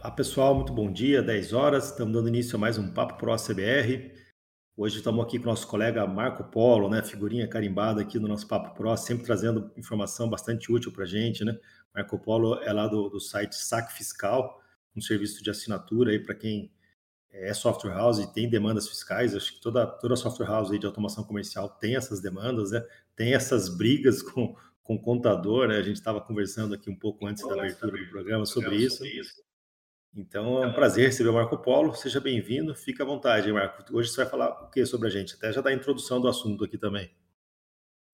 Olá pessoal, muito bom dia, 10 horas, estamos dando início a mais um Papo Pro ACBR. Hoje estamos aqui com o nosso colega Marco Polo, né, figurinha carimbada aqui no nosso Papo Pro, sempre trazendo informação bastante útil para a gente. Né? Marco Polo é lá do, do site Saque Fiscal, um serviço de assinatura para quem é software house e tem demandas fiscais. Acho que toda, toda software house aí de automação comercial tem essas demandas, né? tem essas brigas com, com o contador. Né? A gente estava conversando aqui um pouco antes da abertura do programa sobre isso. Então é um prazer receber o Marco Polo. Seja bem-vindo, fica à vontade, Marco. Hoje você vai falar o que sobre a gente? Até já dá a introdução do assunto aqui também.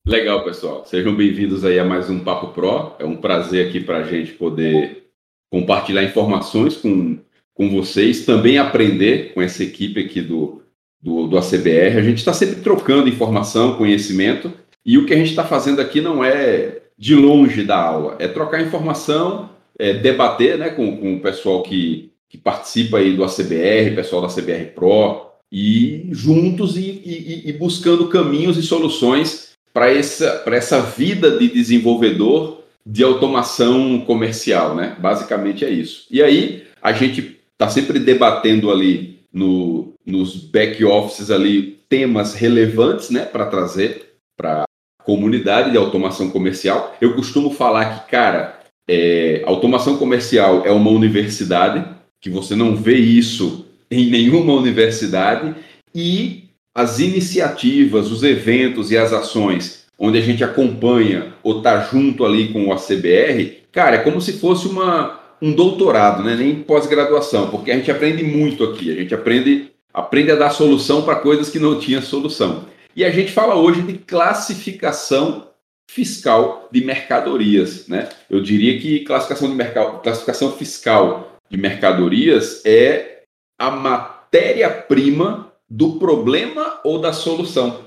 Legal, pessoal. Sejam bem-vindos aí a mais um Papo Pro. É um prazer aqui para a gente poder compartilhar informações com, com vocês, também aprender com essa equipe aqui do, do, do ACBR. A gente está sempre trocando informação, conhecimento, e o que a gente está fazendo aqui não é de longe da aula, é trocar informação é, debater né, com, com o pessoal que, que participa aí do ACBR, pessoal da CBR Pro, e juntos e, e, e buscando caminhos e soluções para essa, essa vida de desenvolvedor de automação comercial, né? Basicamente é isso. E aí a gente está sempre debatendo ali no, nos back offices ali temas relevantes, né, para trazer para a comunidade de automação comercial. Eu costumo falar que, cara, é, automação comercial é uma universidade, que você não vê isso em nenhuma universidade, e as iniciativas, os eventos e as ações onde a gente acompanha ou está junto ali com o ACBR, cara, é como se fosse uma, um doutorado, né? nem pós-graduação, porque a gente aprende muito aqui, a gente aprende, aprende a dar solução para coisas que não tinha solução. E a gente fala hoje de classificação fiscal de mercadorias, né? Eu diria que classificação de mercado, classificação fiscal de mercadorias é a matéria-prima do problema ou da solução.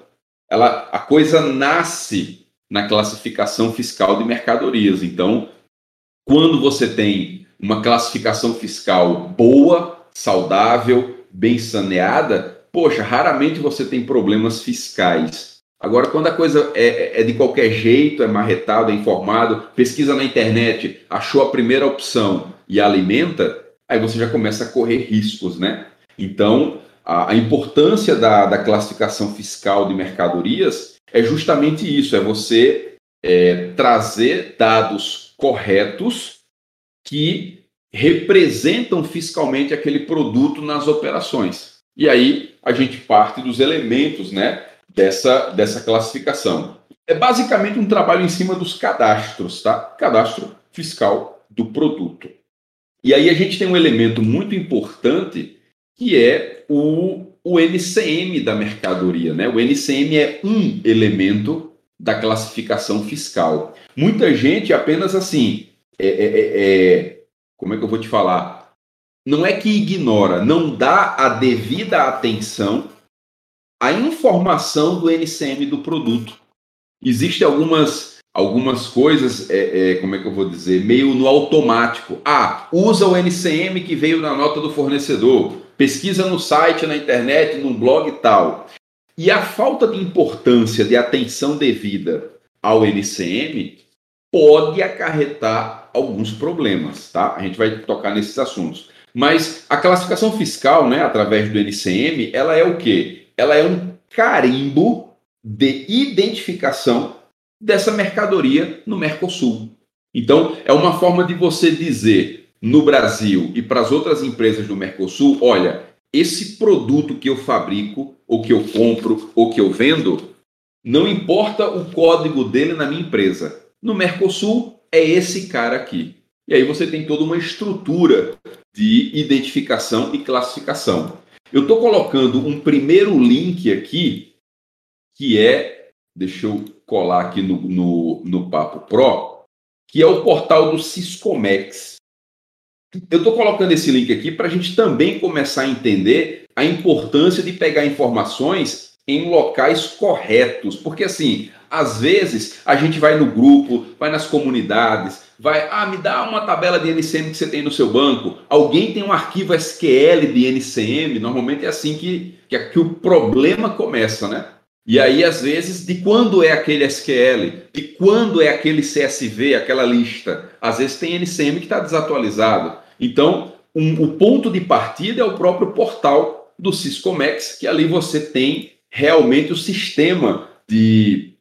Ela, a coisa nasce na classificação fiscal de mercadorias. Então, quando você tem uma classificação fiscal boa, saudável, bem saneada, poxa, raramente você tem problemas fiscais. Agora, quando a coisa é, é, é, de qualquer jeito, é marretado, é informado, pesquisa na internet, achou a primeira opção e alimenta, aí você já começa a correr riscos, né? Então, a, a importância da, da, classificação fiscal de mercadorias é justamente isso: é você é, trazer dados corretos que representam fiscalmente aquele produto nas operações. E aí a gente parte dos elementos, né? Dessa, dessa classificação. É basicamente um trabalho em cima dos cadastros, tá? Cadastro fiscal do produto. E aí a gente tem um elemento muito importante que é o, o NCM da mercadoria, né? O NCM é um elemento da classificação fiscal. Muita gente apenas assim, é, é, é, é como é que eu vou te falar? Não é que ignora, não dá a devida atenção a informação do NCM do produto. Existem algumas, algumas coisas, é, é, como é que eu vou dizer, meio no automático. Ah, usa o NCM que veio na nota do fornecedor, pesquisa no site, na internet, num blog e tal. E a falta de importância, de atenção devida ao NCM pode acarretar alguns problemas, tá? A gente vai tocar nesses assuntos. Mas a classificação fiscal, né, através do NCM, ela é o quê? Ela é um carimbo de identificação dessa mercadoria no Mercosul. Então, é uma forma de você dizer no Brasil e para as outras empresas do Mercosul: olha, esse produto que eu fabrico, ou que eu compro, ou que eu vendo, não importa o código dele na minha empresa. No Mercosul, é esse cara aqui. E aí você tem toda uma estrutura de identificação e classificação. Eu estou colocando um primeiro link aqui, que é, deixa eu colar aqui no, no, no Papo Pro, que é o portal do Siscomex. Eu estou colocando esse link aqui para a gente também começar a entender a importância de pegar informações em locais corretos, porque assim, às vezes a gente vai no grupo, vai nas comunidades, vai, ah, me dá uma tabela de NCM que você tem no seu banco. Alguém tem um arquivo SQL de NCM, normalmente é assim que, que, que o problema começa, né? E aí, às vezes, de quando é aquele SQL, de quando é aquele CSV, aquela lista. Às vezes tem NCM que está desatualizado. Então, um, o ponto de partida é o próprio portal do Siscomex, que ali você tem realmente o sistema de,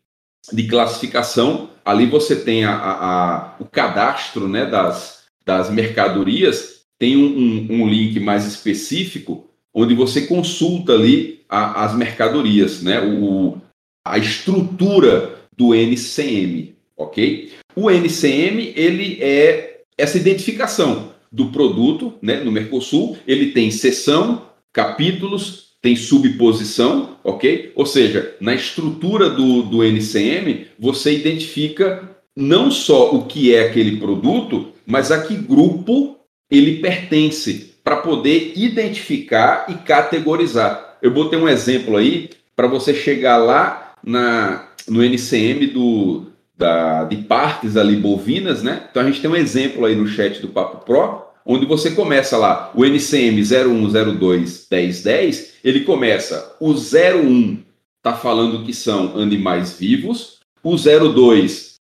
de classificação. Ali você tem a, a, a, o cadastro né, das, das mercadorias, tem um, um, um, link mais específico, onde você consulta ali as mercadorias, né, o, a estrutura do NCM, ok? O NCM, ele é essa identificação do produto, né, no Mercosul, ele tem seção, capítulos, tem subposição, ok? Ou seja, na estrutura do, do NCM, você identifica não só o que é aquele produto, mas a que grupo ele pertence, para poder identificar e categorizar. Eu botei um exemplo aí para você chegar lá na, no NCM do, da, de partes ali bovinas, né? Então a gente tem um exemplo aí no chat do Papo Pro, onde você começa lá, o NCM 0102 1010, ele começa, o 01 está falando que são animais vivos, o 02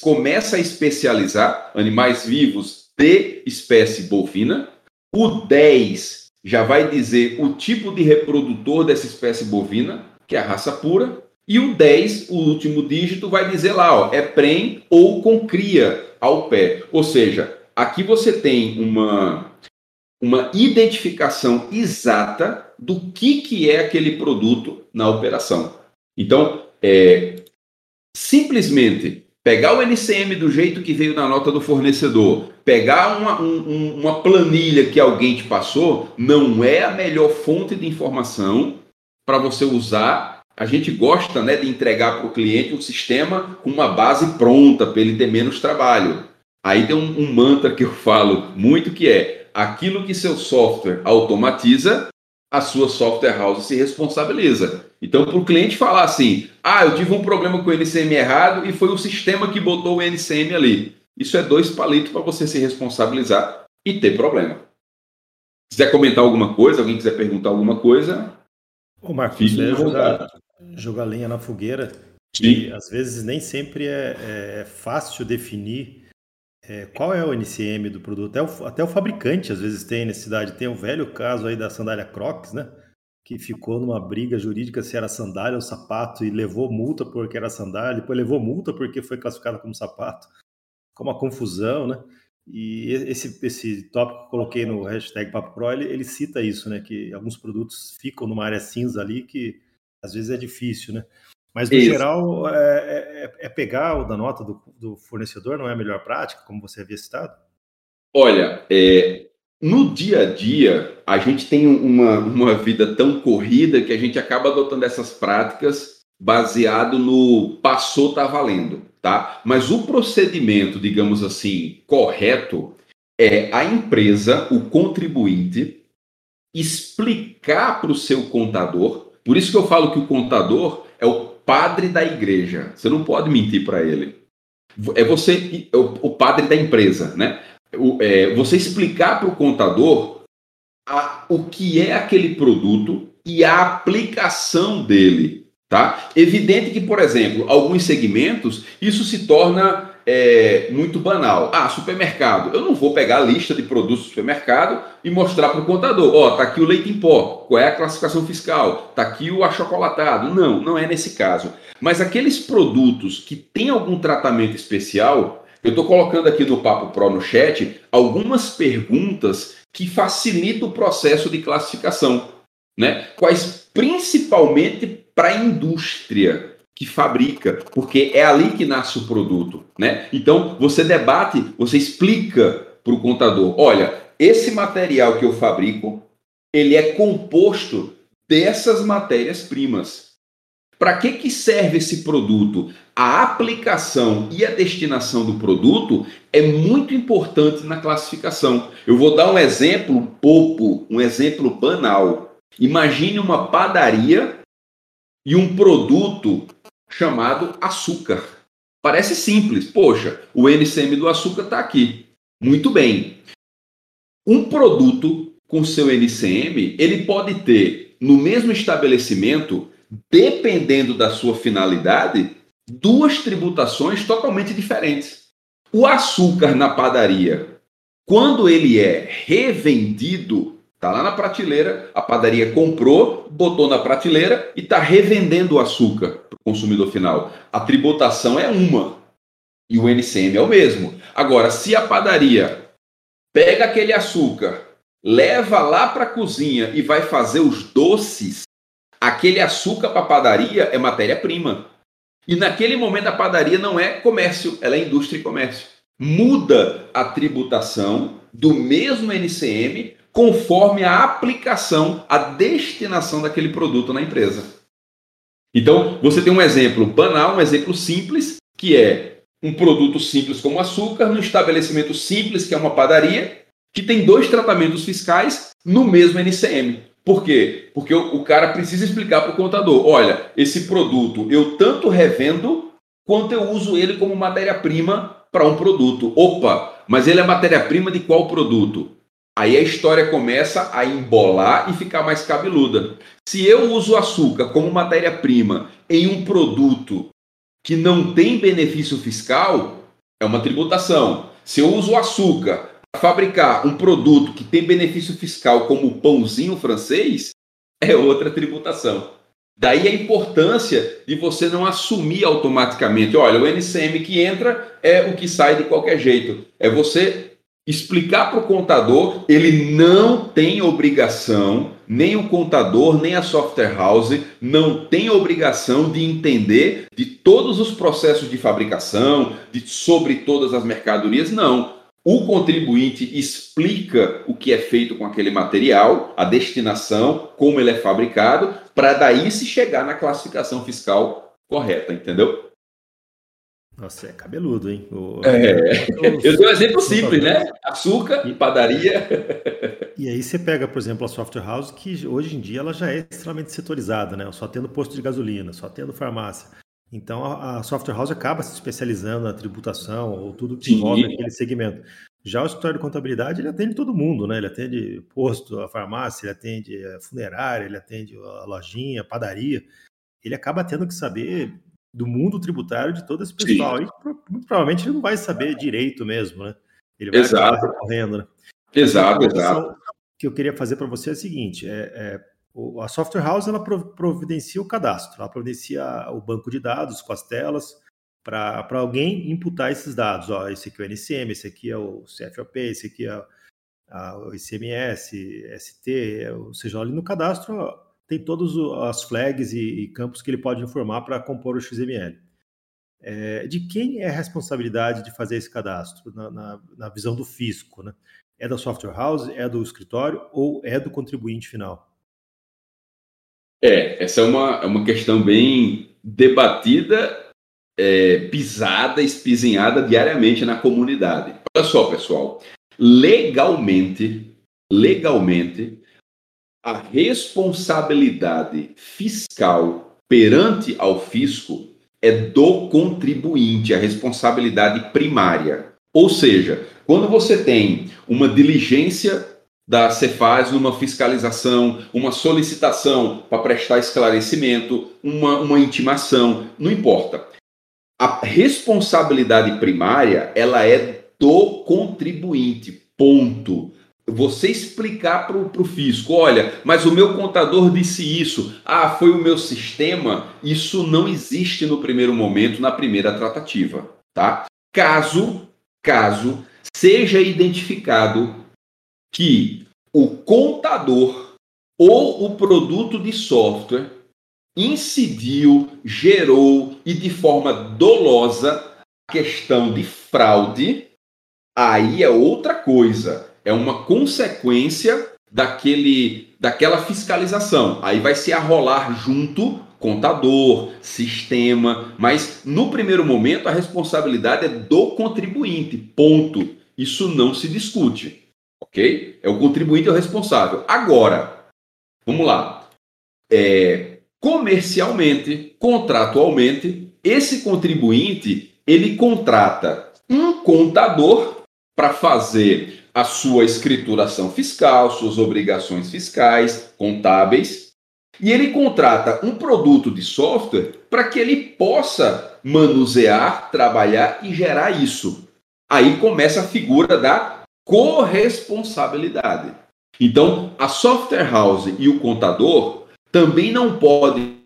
começa a especializar animais vivos de espécie bovina, o 10 já vai dizer o tipo de reprodutor dessa espécie bovina, que é a raça pura, e o 10, o último dígito, vai dizer lá, ó, é prem ou com cria ao pé. Ou seja, aqui você tem uma, uma identificação exata do que, que é aquele produto na operação. Então, é, simplesmente pegar o NCM do jeito que veio na nota do fornecedor, pegar uma, um, uma planilha que alguém te passou, não é a melhor fonte de informação para você usar a gente gosta né, de entregar para o cliente um sistema com uma base pronta para ele ter menos trabalho. Aí tem um, um, mantra que eu falo muito que é aquilo que seu software automatiza, a sua software house se responsabiliza. Então, para o cliente falar assim, ah, eu tive um problema com o NCM errado e foi o sistema que botou o NCM ali. Isso é dois palitos para você se responsabilizar e ter problema. Se quiser comentar alguma coisa, alguém quiser perguntar alguma coisa, Ô, Marcos, você jogar, jogar lenha na fogueira. E às vezes nem sempre é, é, é fácil definir é, qual é o NCM do produto. Até o, até o, fabricante às vezes tem necessidade. Tem o velho caso aí da sandália Crocs, né? Que ficou numa briga jurídica se era sandália ou sapato e levou multa porque era sandália, depois levou multa porque foi classificada como sapato. Ficou uma confusão, né? E esse, esse tópico que coloquei no hashtag Papo Pro, ele, ele cita isso, né? Que alguns produtos ficam numa área cinza ali que às vezes é difícil, né? Mas, no Isso. geral, é, é, é, pegar o da nota do, do, fornecedor, não é a melhor prática, como você havia citado? Olha, é, no dia a dia, a gente tem uma, uma vida tão corrida que a gente acaba adotando essas práticas baseado no passou, tá valendo, tá? Mas o procedimento, digamos assim, correto é a empresa, o contribuinte, explicar para o seu contador por isso que eu falo que o contador é o padre da igreja. Você não pode mentir para ele. É você, o padre da empresa, né? é, você explicar para o contador a, o que é aquele produto e a aplicação dele, tá? Evidente que, por exemplo, alguns segmentos isso se torna é, muito banal. Ah, supermercado. Eu não vou pegar a lista de produtos do supermercado e mostrar para o contador. Ó, oh, tá aqui o leite em pó. Qual é a classificação fiscal? Tá aqui o achocolatado. Não, não é nesse caso. Mas aqueles produtos que têm algum tratamento especial, eu estou colocando aqui no Papo Pro no chat algumas perguntas que facilitam o processo de classificação. Né? Quais principalmente para a indústria que fabrica, porque é ali que nasce o produto, né? Então você debate, você explica para o contador, olha, esse material que eu fabrico, ele é composto dessas matérias primas. Para que que serve esse produto? A aplicação e a destinação do produto é muito importante na classificação. Eu vou dar um exemplo pouco, um exemplo banal. Imagine uma padaria e um produto chamado açúcar. Parece simples. Poxa, o NCM do açúcar está aqui. Muito bem. Um produto com seu NCM, ele pode ter no mesmo estabelecimento, dependendo da sua finalidade, duas tributações totalmente diferentes. O açúcar na padaria, Quando ele é revendido, tá lá na prateleira, a padaria comprou, botou na prateleira e está revendendo o açúcar para o consumidor final. A tributação é uma e o NCM é o mesmo. Agora, se a padaria pega aquele açúcar, leva lá para a cozinha e vai fazer os doces, aquele açúcar para a padaria é matéria-prima. E naquele momento a padaria não é comércio, ela é indústria e comércio. Muda a tributação do mesmo NCM conforme a aplicação, a destinação daquele produto na empresa. Então, você tem um exemplo banal, um exemplo simples, que é um produto simples como açúcar, num estabelecimento simples, que é uma padaria, que tem dois tratamentos fiscais no mesmo NCM. Por quê? Porque o, o cara precisa explicar para o contador: olha, esse produto eu tanto revendo quanto eu uso ele como matéria-prima para um produto. Opa, mas ele é matéria-prima de qual produto? Aí a história começa a embolar e ficar mais cabeluda. Se eu uso açúcar como matéria-prima em um produto que não tem benefício fiscal, é uma tributação. Se eu uso açúcar para fabricar um produto que tem benefício fiscal, como o pãozinho francês, é outra tributação. Daí a importância de você não assumir automaticamente, olha, o NCM que entra é o que sai de qualquer jeito. É você explicar para o contador, ele não tem obrigação, nem o contador, nem a software house, não tem obrigação de entender de todos os processos de fabricação, de sobre todas as mercadorias, não. O contribuinte explica o que é feito com aquele material, a destinação, como ele é fabricado, para daí se chegar na classificação fiscal correta, entendeu? Nossa, é cabeludo, hein? O... É. Eu dei um exemplo simples, né? Açúcar e padaria. E aí você pega, por exemplo, a software house, que hoje em dia ela já é extremamente setorizada, né? Só tendo posto de gasolina, só tendo farmácia. Então a, software house acaba se especializando na tributação ou tudo que envolve aquele segmento. Já o escritório de contabilidade, ele atende todo mundo, né? Ele atende posto, a farmácia, ele atende a funerária, ele atende a lojinha, a padaria. Ele acaba tendo que saber do mundo tributário de todo esse pessoal. Sim. E muito provavelmente ele não vai saber direito mesmo, né? Ele vai exato. correndo, né? Exato, exato. que eu queria fazer para você é a seguinte: é, é, a software house ela providencia o cadastro, ela providencia o banco de dados com as telas para alguém imputar esses dados. Ó, esse aqui é o NCM, esse aqui é o CFOP, esse aqui é a, o ICMS, ST, ou seja, ali no cadastro tem todas as flags e, e, campos que ele pode informar para compor o XML. É, de quem é a responsabilidade de fazer esse cadastro na, na, na, visão do fisco? Né? É da software house, é do escritório ou é do contribuinte final? É, essa é uma, é uma questão bem debatida, é, pisada, espizinhada diariamente na comunidade. Olha só, pessoal, legalmente, legalmente, a responsabilidade fiscal perante ao fisco é do contribuinte, a responsabilidade primária. Ou seja, quando você tem uma diligência da Cefaz numa fiscalização, uma solicitação para prestar esclarecimento, uma, uma intimação, não importa. A responsabilidade primária, ela é do contribuinte, ponto você explicar para o fisco, olha, mas o meu contador disse isso, ah, foi o meu sistema, isso não existe no primeiro momento, na primeira tratativa, tá? Caso, caso seja identificado que o contador ou o produto de software incidiu, gerou e de forma dolosa a questão de fraude, aí é outra coisa é uma consequência daquele, daquela fiscalização. Aí vai se arrolar junto contador, sistema, mas no primeiro momento a responsabilidade é do contribuinte. Ponto. Isso não se discute. Ok? É o contribuinte o responsável. Agora, vamos lá. É, comercialmente, contratualmente, esse contribuinte ele contrata um contador para fazer a sua escrituração fiscal, suas obrigações fiscais, contábeis, e ele contrata um produto de software para que ele possa manusear, trabalhar e gerar isso. Aí começa a figura da corresponsabilidade. Então, a software house e o contador também não podem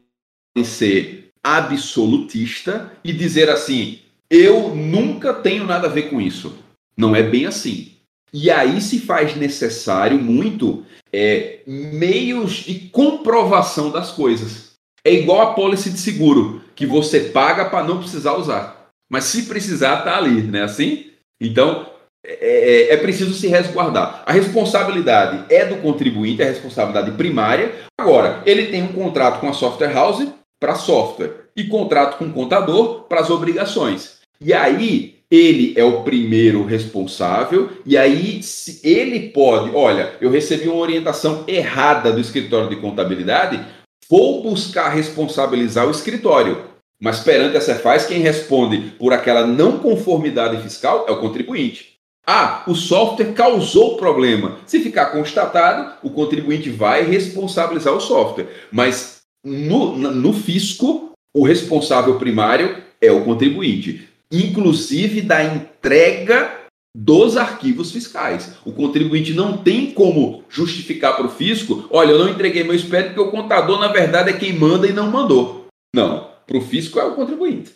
ser absolutista e dizer assim: eu nunca tenho nada a ver com isso. Não é bem assim. E aí se faz necessário muito é, meios de comprovação das coisas. É igual a pólice de seguro, que você paga para não precisar usar. Mas se precisar, tá ali, né? Assim? Então, é, é, é, preciso se resguardar. A responsabilidade é do contribuinte, é a responsabilidade primária. Agora, ele tem um contrato com a software house para software e contrato com o contador para as obrigações. E aí, ele é o primeiro responsável, e aí se ele pode, olha, eu recebi uma orientação errada do escritório de contabilidade, vou buscar responsabilizar o escritório. Mas perante a Cefaz, quem responde por aquela não conformidade fiscal é o contribuinte. Ah, o software causou problema. Se ficar constatado, o contribuinte vai responsabilizar o software. Mas no, no fisco, o responsável primário é o contribuinte, inclusive da entrega dos arquivos fiscais. O contribuinte não tem como justificar para o fisco: olha, eu não entreguei meu SPED porque o contador, na verdade, é quem manda e não mandou. Não, para o fisco é o contribuinte.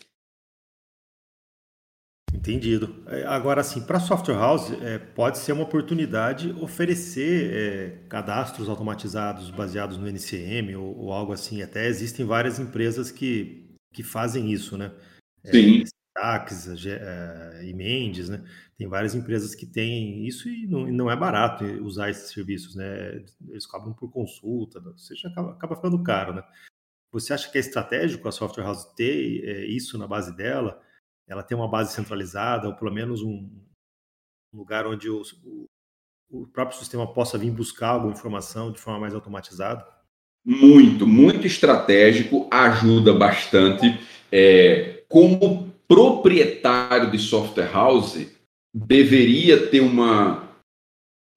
Entendido. É, agora, assim, para software house, é, pode ser uma oportunidade oferecer é, cadastros automatizados baseados no NCM ou, ou, algo assim. Até existem várias empresas que, que fazem isso, né? É, Sim. Tax, e Mendes, né? Tem várias empresas que têm isso e não, e não, é barato usar esses serviços, né? Eles cobram por consulta, ou seja, acaba, acaba ficando caro, né? Você acha que é estratégico a software house ter é, isso na base dela? ela tem uma base centralizada, ou pelo menos um lugar onde o, o próprio sistema possa vir buscar alguma informação de forma mais automatizada? Muito, muito estratégico, ajuda bastante. É, como proprietário de software house, deveria ter uma.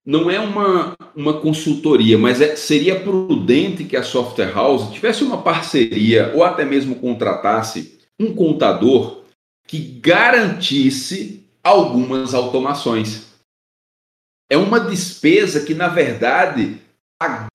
Não é uma, uma consultoria, mas é, seria prudente que a software house tivesse uma parceria ou até mesmo contratasse um contador que garantisse algumas automações. É uma despesa que, na verdade,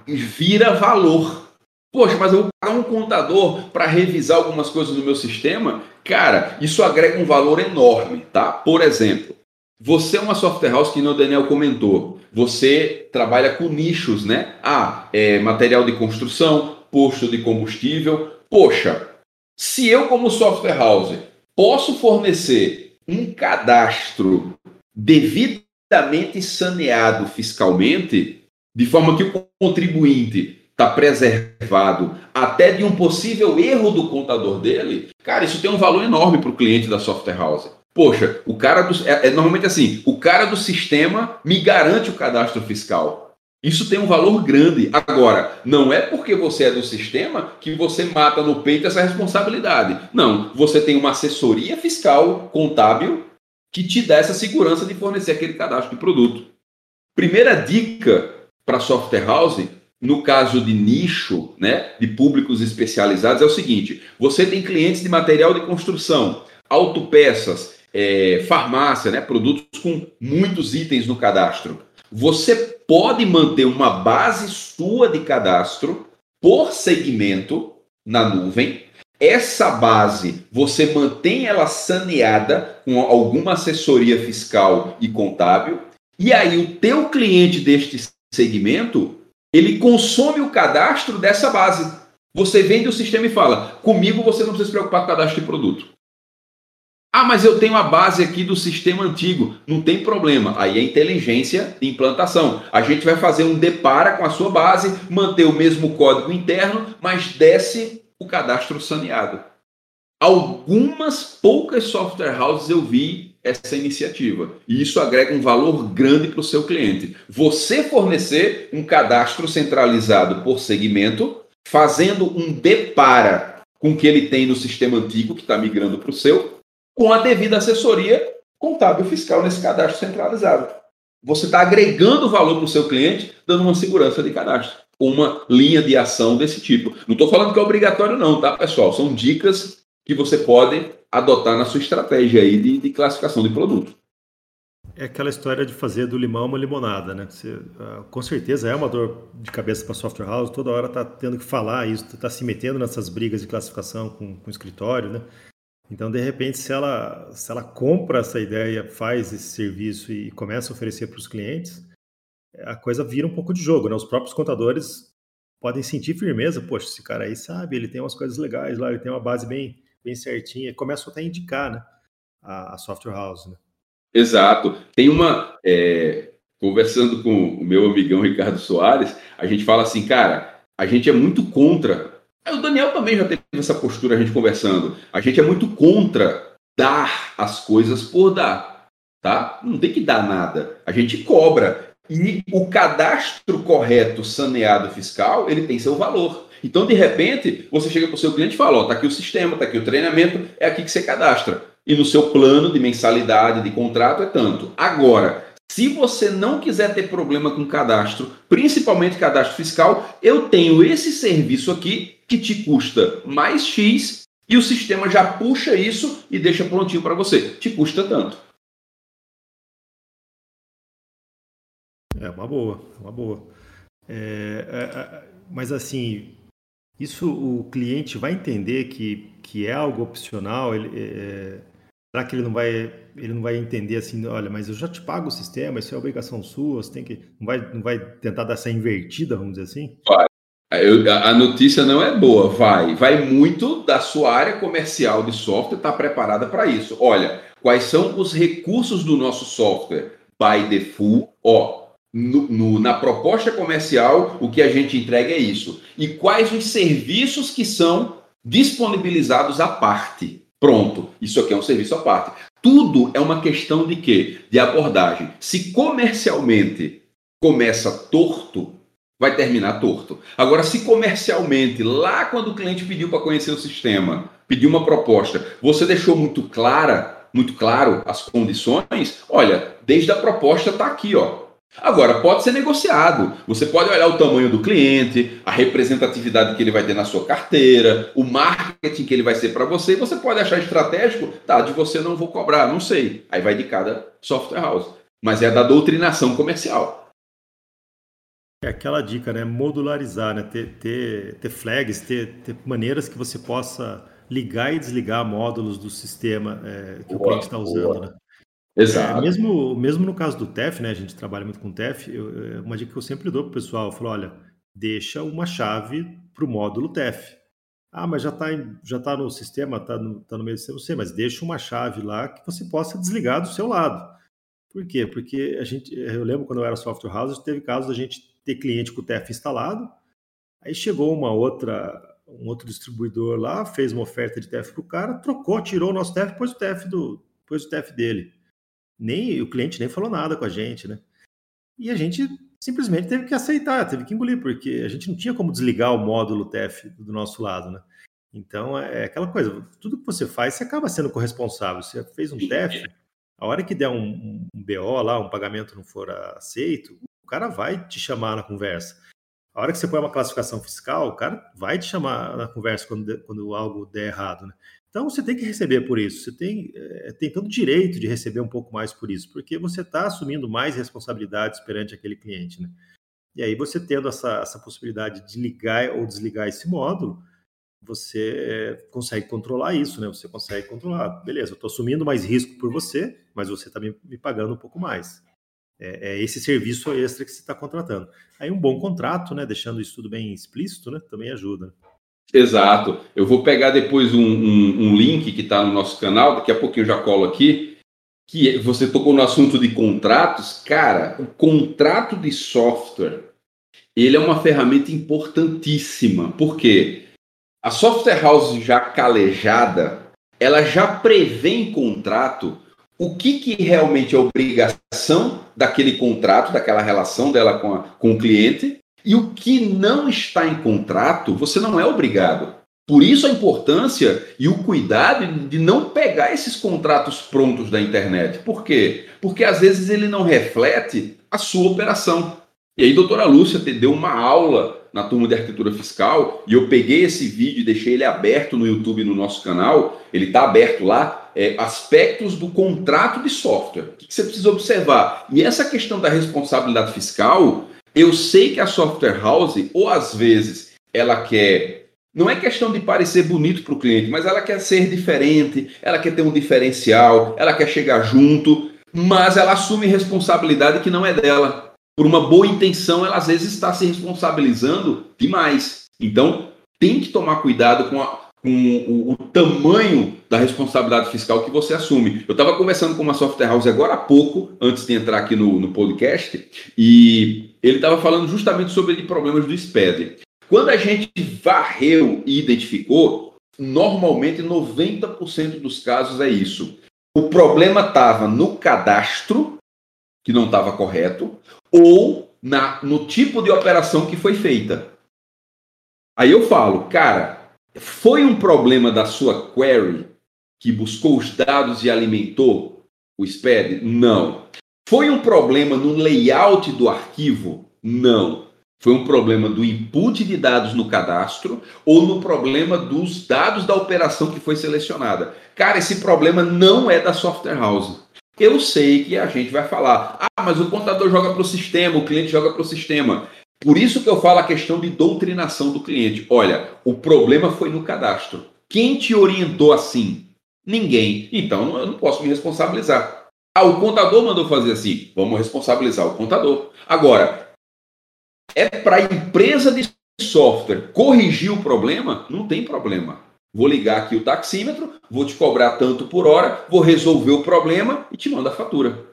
vira valor. Poxa, mas eu vou pagar um contador para revisar algumas coisas no meu sistema? Cara, isso agrega um valor enorme, tá? Por exemplo, você é uma software house que o Daniel comentou. Você trabalha com nichos, né? Ah, é material de construção, posto de combustível. Poxa, se eu, como software house, posso fornecer um cadastro devidamente saneado fiscalmente, de forma que o contribuinte está preservado até de um possível erro do contador dele, cara, isso tem um valor enorme para o cliente da software house. Poxa, o cara do. É, é, normalmente assim, o cara do sistema me garante o cadastro fiscal. Isso tem um valor grande. Agora, não é porque você é do sistema que você mata no peito essa responsabilidade. Não, você tem uma assessoria fiscal, contábil, que te dá essa segurança de fornecer aquele cadastro de produto. Primeira dica para software house, no caso de nicho, né, de públicos especializados, é o seguinte: você tem clientes de material de construção, autopeças, é, farmácia, né, produtos com muitos itens no cadastro. Você pode manter uma base sua de cadastro por segmento na nuvem. Essa base você mantém ela saneada com alguma assessoria fiscal e contábil. E aí o teu cliente deste segmento, ele consome o cadastro dessa base. Você vende o sistema e fala: "Comigo você não precisa se preocupar com o cadastro de produto". Ah, mas eu tenho a base aqui do sistema antigo. Não tem problema. Aí é inteligência de implantação. A gente vai fazer um depara com a sua base, manter o mesmo código interno, mas desce o cadastro saneado. Algumas poucas software houses eu vi essa iniciativa. E isso agrega um valor grande para o seu cliente. Você fornecer um cadastro centralizado por segmento, fazendo um depara com o que ele tem no sistema antigo, que está migrando para o seu, com a devida assessoria contábil fiscal nesse cadastro centralizado. Você está agregando valor para o seu cliente, dando uma segurança de cadastro, uma linha de ação desse tipo. Não estou falando que é obrigatório, não, tá, pessoal? São dicas que você pode adotar na sua estratégia aí de, de classificação de produto. É aquela história de fazer do limão uma limonada, né? Você, uh, com certeza é uma dor de cabeça para software house, toda hora tá tendo que falar isso, tá se metendo nessas brigas de classificação com, com o escritório, né? Então, de repente, se ela, se ela compra essa ideia, faz esse serviço e começa a oferecer para os clientes, a coisa vira um pouco de jogo, né? Os próprios contadores podem sentir firmeza, poxa, esse cara aí sabe, ele tem umas coisas legais lá, ele tem uma base bem, bem certinha, começa até a indicar, né? A, a software house, né? Exato. Tem uma. É, conversando com o meu amigão Ricardo Soares, a gente fala assim, cara, a gente é muito contra. O Daniel também já teve essa postura, a gente conversando. A gente é muito contra dar as coisas por dar. Tá? Não tem que dar nada. A gente cobra. E o cadastro correto saneado fiscal, ele tem seu valor. Então, de repente, você chega para o seu cliente e fala: ó, tá aqui o sistema, tá aqui o treinamento, é aqui que você cadastra e no seu plano de mensalidade, de contrato, é tanto. Agora, se você não quiser ter problema com cadastro, principalmente cadastro fiscal, eu tenho esse serviço aqui que te custa mais X e o sistema já puxa isso e deixa prontinho para você. Te custa tanto. É uma boa, uma boa. É, é, é, mas assim, isso o cliente vai entender que, que é algo opcional, ele, é, Será que ele não vai ele não vai entender assim, olha, mas eu já te pago o sistema, isso é obrigação sua, você tem que não vai não vai tentar dar essa invertida, vamos dizer assim? Vai. Eu, a notícia não é boa, vai, vai muito da sua área comercial de software estar tá preparada para isso. Olha, quais são os recursos do nosso software by default? Ó, no, no, na proposta comercial, o que a gente entrega é isso. E quais os serviços que são disponibilizados à parte? Pronto, isso aqui é um serviço à parte. Tudo é uma questão de quê? De abordagem. Se comercialmente começa torto, vai terminar torto. Agora, se comercialmente, lá quando o cliente pediu para conhecer o sistema, pediu uma proposta, você deixou muito clara, muito claro as condições, olha, desde a proposta está aqui, ó. Agora, pode ser negociado. Você pode olhar o tamanho do cliente, a representatividade que ele vai ter na sua carteira, o marketing que ele vai ser para você, e você pode achar estratégico, tá, de você não vou cobrar, não sei. Aí vai de cada software house. Mas é da doutrinação comercial. É aquela dica, né? Modularizar, né? Ter, ter, ter flags, ter, ter maneiras que você possa ligar e desligar módulos do sistema é, que boa, o cliente está usando, né? Exato. É, mesmo, mesmo no caso do TEF, né? A gente trabalha muito com TEF, eu, é, uma dica que eu sempre dou para o pessoal, eu falo, olha, deixa uma chave para o módulo TEF. Ah, mas já está já tá no sistema, está no, tá no meio do sistema, sei, mas deixa uma chave lá que você possa desligar do seu lado. Por quê? Porque a gente, eu lembro quando eu era software house, teve casos da gente ter cliente com o TEF instalado, aí chegou uma outra, um outro distribuidor lá, fez uma oferta de TEF para o cara, trocou, tirou o nosso TEF, pôs o TEF, do, pôs o TEF dele nem o cliente nem falou nada com a gente, né? E a gente simplesmente teve que aceitar, teve que engolir, porque a gente não tinha como desligar o módulo TEF do nosso lado, né? Então é, é aquela coisa, tudo que você faz, você acaba sendo corresponsável. Você fez um TEF, a hora que der um, um BO lá, um pagamento não for aceito, o cara vai te chamar na conversa. A hora que você põe uma classificação fiscal, o cara vai te chamar na conversa quando, quando algo der errado, né? Então você tem que receber por isso, você tem, é, tem todo direito de receber um pouco mais por isso, porque você está assumindo mais responsabilidades perante aquele cliente. Né? E aí você tendo essa, essa possibilidade de ligar ou desligar esse módulo, você é, consegue controlar isso, né? Você consegue controlar. Beleza, eu estou assumindo mais risco por você, mas você está me, me, pagando um pouco mais. É, é esse serviço extra que você está contratando. Aí um bom contrato, né? Deixando isso tudo bem explícito, né? Também ajuda. Exato. Eu vou pegar depois um, um, um link que está no nosso canal, daqui a pouquinho eu já colo aqui, que é, você tocou no assunto de contratos. Cara, o contrato de software, ele é uma ferramenta importantíssima, porque a software house já calejada, ela já prevê em contrato o que, que realmente é obrigação daquele contrato, daquela relação dela com, a, com o cliente, e o que não está em contrato, você não é obrigado. Por isso a importância e o cuidado de não pegar esses contratos prontos da internet. Por quê? Porque às vezes ele não reflete a sua operação. E aí, doutora Lúcia deu uma aula na turma de arquitetura fiscal e eu peguei esse vídeo e deixei ele aberto no YouTube no nosso canal. Ele está aberto lá. é, aspectos do contrato de software. O que você precisa observar? E essa questão da responsabilidade fiscal, eu sei que a software house, ou às vezes, ela quer. Não é questão de parecer bonito para o cliente, mas ela quer ser diferente, ela quer ter um diferencial, ela quer chegar junto, mas ela assume responsabilidade que não é dela. Por uma boa intenção, ela às vezes está se responsabilizando demais. Então, tem que tomar cuidado com a, com o, o, tamanho da responsabilidade fiscal que você assume. Eu estava conversando com uma software house agora há pouco, antes de entrar aqui no, no podcast, e ele estava falando justamente sobre problemas do SPED. Quando a gente varreu e identificou, normalmente 90% dos casos é isso. O problema estava no cadastro, que não estava correto, ou na, no tipo de operação que foi feita. Aí eu falo, cara, foi um problema da sua query que buscou os dados e alimentou o SPED? Não. Foi um problema no layout do arquivo? Não. Foi um problema do input de dados no cadastro ou no problema dos dados da operação que foi selecionada. Cara, esse problema não é da software house. Eu sei que a gente vai falar, ah, mas o contador joga para o sistema, o cliente joga para o sistema. Por isso que eu falo a questão de doutrinação do cliente. Olha, o problema foi no cadastro. Quem te orientou assim? Ninguém. Então eu não posso me responsabilizar. Ah, o contador mandou fazer assim. Vamos responsabilizar o contador. Agora, é para a empresa de software corrigir o problema? Não tem problema. Vou ligar aqui o taxímetro, vou te cobrar tanto por hora, vou resolver o problema e te mando a fatura.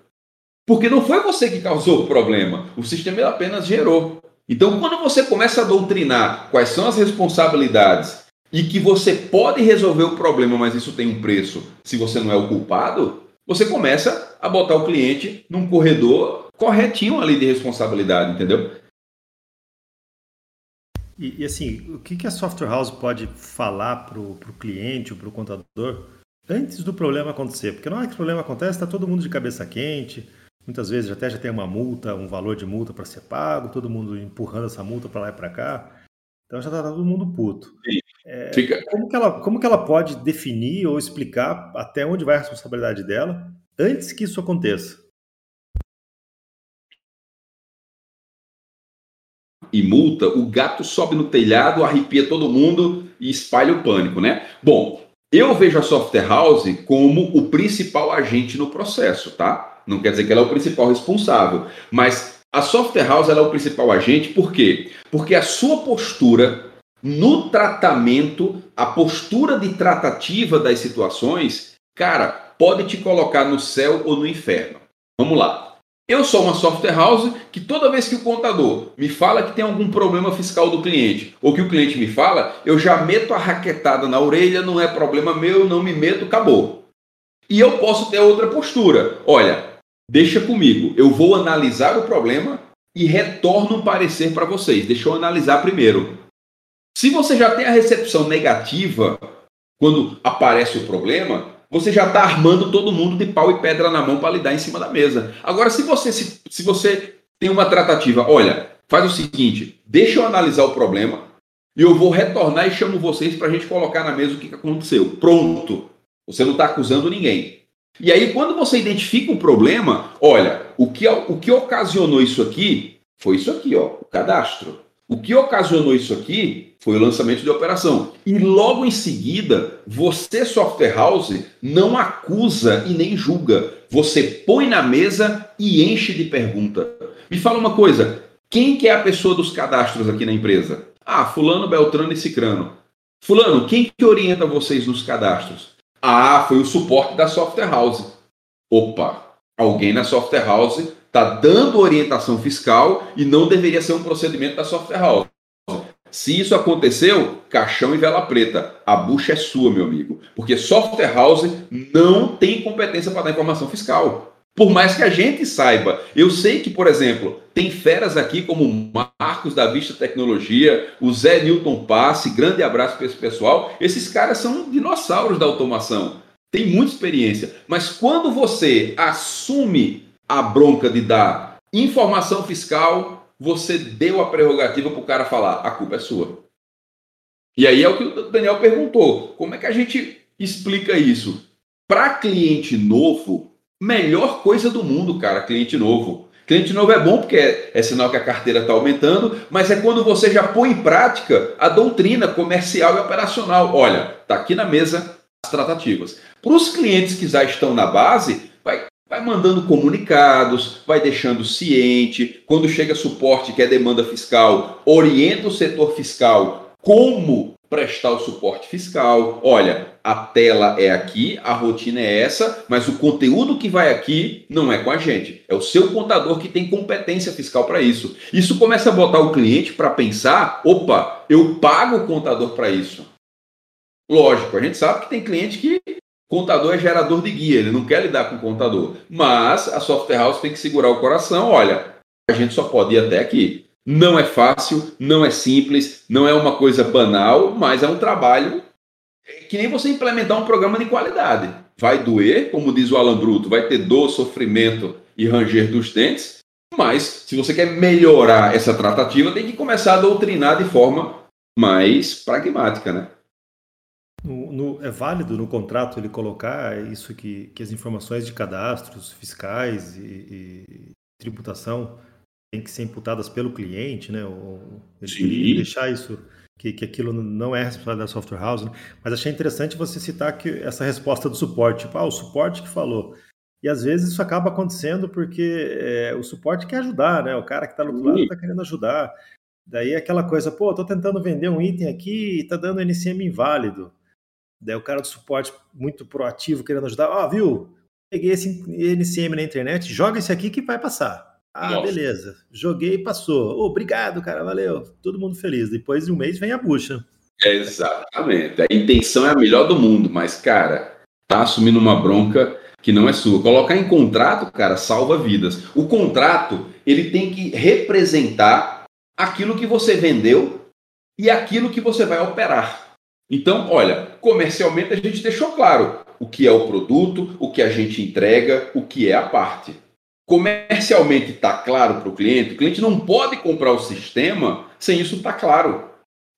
Porque não foi você que causou o problema, o sistema apenas gerou. Então, quando você começa a doutrinar quais são as responsabilidades e que você pode resolver o problema, mas isso tem um preço se você não é o culpado, você começa a botar o cliente num corredor corretinho ali de responsabilidade, entendeu? E, e assim, o que, que a software house pode falar para o cliente ou para o contador antes do problema acontecer? Porque na hora que o problema acontece, está todo mundo de cabeça quente, Muitas vezes até já tem uma multa, um valor de multa para ser pago, todo mundo empurrando essa multa para lá e para cá. Então já está todo mundo puto. É, como, que ela, como que ela pode definir ou explicar até onde vai a responsabilidade dela antes que isso aconteça? E multa, o gato sobe no telhado, arrepia todo mundo e espalha o pânico, né? Bom, eu vejo a software house como o principal agente no processo, tá? Não quer dizer que ela é o principal responsável, mas a software house é o principal agente, por quê? Porque a sua postura no tratamento, a postura de tratativa das situações, cara, pode te colocar no céu ou no inferno. Vamos lá. Eu sou uma software house que toda vez que o contador me fala que tem algum problema fiscal do cliente, ou que o cliente me fala, eu já meto a raquetada na orelha, não é problema meu, não me meto, acabou. E eu posso ter outra postura. Olha, Deixa comigo, eu vou analisar o problema e retorno um parecer para vocês. Deixa eu analisar primeiro. Se você já tem a recepção negativa quando aparece o problema, você já está armando todo mundo de pau e pedra na mão para lidar em cima da mesa. Agora, se você, se, se você tem uma tratativa, olha, faz o seguinte, deixa eu analisar o problema e eu vou retornar e chamo vocês para a gente colocar na mesa o que aconteceu. Pronto. Você não está acusando ninguém. E aí, quando você identifica o problema, olha, o que, o que ocasionou isso aqui foi isso aqui, ó, o cadastro. O que ocasionou isso aqui foi o lançamento de operação. E logo em seguida, você, software house, não acusa e nem julga. Você põe na mesa e enche de pergunta. Me fala uma coisa: quem que é a pessoa dos cadastros aqui na empresa? Ah, Fulano, Beltrano e Cicrano. Fulano, quem que orienta vocês nos cadastros? Ah, foi o suporte da software house. Opa, alguém na software house está dando orientação fiscal e não deveria ser um procedimento da software house. Se isso aconteceu, caixão e vela preta. A bucha é sua, meu amigo. Porque software house não tem competência para dar informação fiscal. Por mais que a gente saiba, eu sei que, por exemplo, tem feras aqui como Marcos da Vista Tecnologia, o Zé Newton Passe, grande abraço para esse pessoal. Esses caras são dinossauros da automação, tem muita experiência. Mas quando você assume a bronca de dar informação fiscal, você deu a prerrogativa para o cara falar: a culpa é sua. E aí é o que o Daniel perguntou: como é que a gente explica isso? para cliente novo, melhor coisa do mundo, cara, cliente novo. Cliente novo é bom porque é, é sinal que a carteira está aumentando, mas é quando você já põe em prática a doutrina comercial e operacional. Olha, está aqui na mesa as tratativas. Para os clientes que já estão na base, vai, vai mandando comunicados, vai deixando ciente. Quando chega suporte, que é demanda fiscal, orienta o setor fiscal como prestar o suporte fiscal. Olha, a tela é aqui, a rotina é essa, mas o conteúdo que vai aqui não é com a gente. É o seu contador que tem competência fiscal para isso. Isso começa a botar o cliente para pensar: opa, eu pago o contador para isso. Lógico, a gente sabe que tem cliente que contador é gerador de guia, ele não quer lidar com contador. Mas a software house tem que segurar o coração: olha, a gente só pode ir até aqui. Não é fácil, não é simples, não é uma coisa banal, mas é um trabalho que nem você implementar um programa de qualidade. Vai doer, como diz o Alan Bruto, vai ter dor, sofrimento e ranger dos dentes, mas se você quer melhorar essa tratativa, tem que começar a doutrinar de forma mais pragmática, né? No, no, é válido no contrato ele colocar isso que, que as informações de cadastros fiscais e, e tributação têm que ser imputadas pelo cliente, né? Ou ele deixar isso que, que aquilo não é responsabilidade da software house, né? mas achei interessante você citar que essa resposta do suporte, tipo, ah, o suporte que falou. E às vezes isso acaba acontecendo porque é, o suporte quer ajudar, né? O cara que está do outro lado está querendo ajudar. Daí é aquela coisa, pô, estou tentando vender um item aqui e está dando NCM inválido. Daí o cara do suporte muito proativo querendo ajudar, ó, oh, viu? Peguei esse NCM na internet, joga esse aqui que vai passar. Ah, Nossa. beleza. Joguei e passou. Oh, obrigado, cara, valeu. Todo mundo feliz. Depois de um mês vem a bucha. É, exatamente. A intenção é a melhor do mundo, mas, cara, tá assumindo uma bronca que não é sua. Colocar em contrato, cara, salva vidas. O contrato, ele tem que representar aquilo que você vendeu e aquilo que você vai operar. Então, olha, comercialmente a gente deixou claro o que é o produto, o que a gente entrega, o que é a parte comercialmente está claro para o cliente, o cliente não pode comprar o sistema sem isso estar tá claro.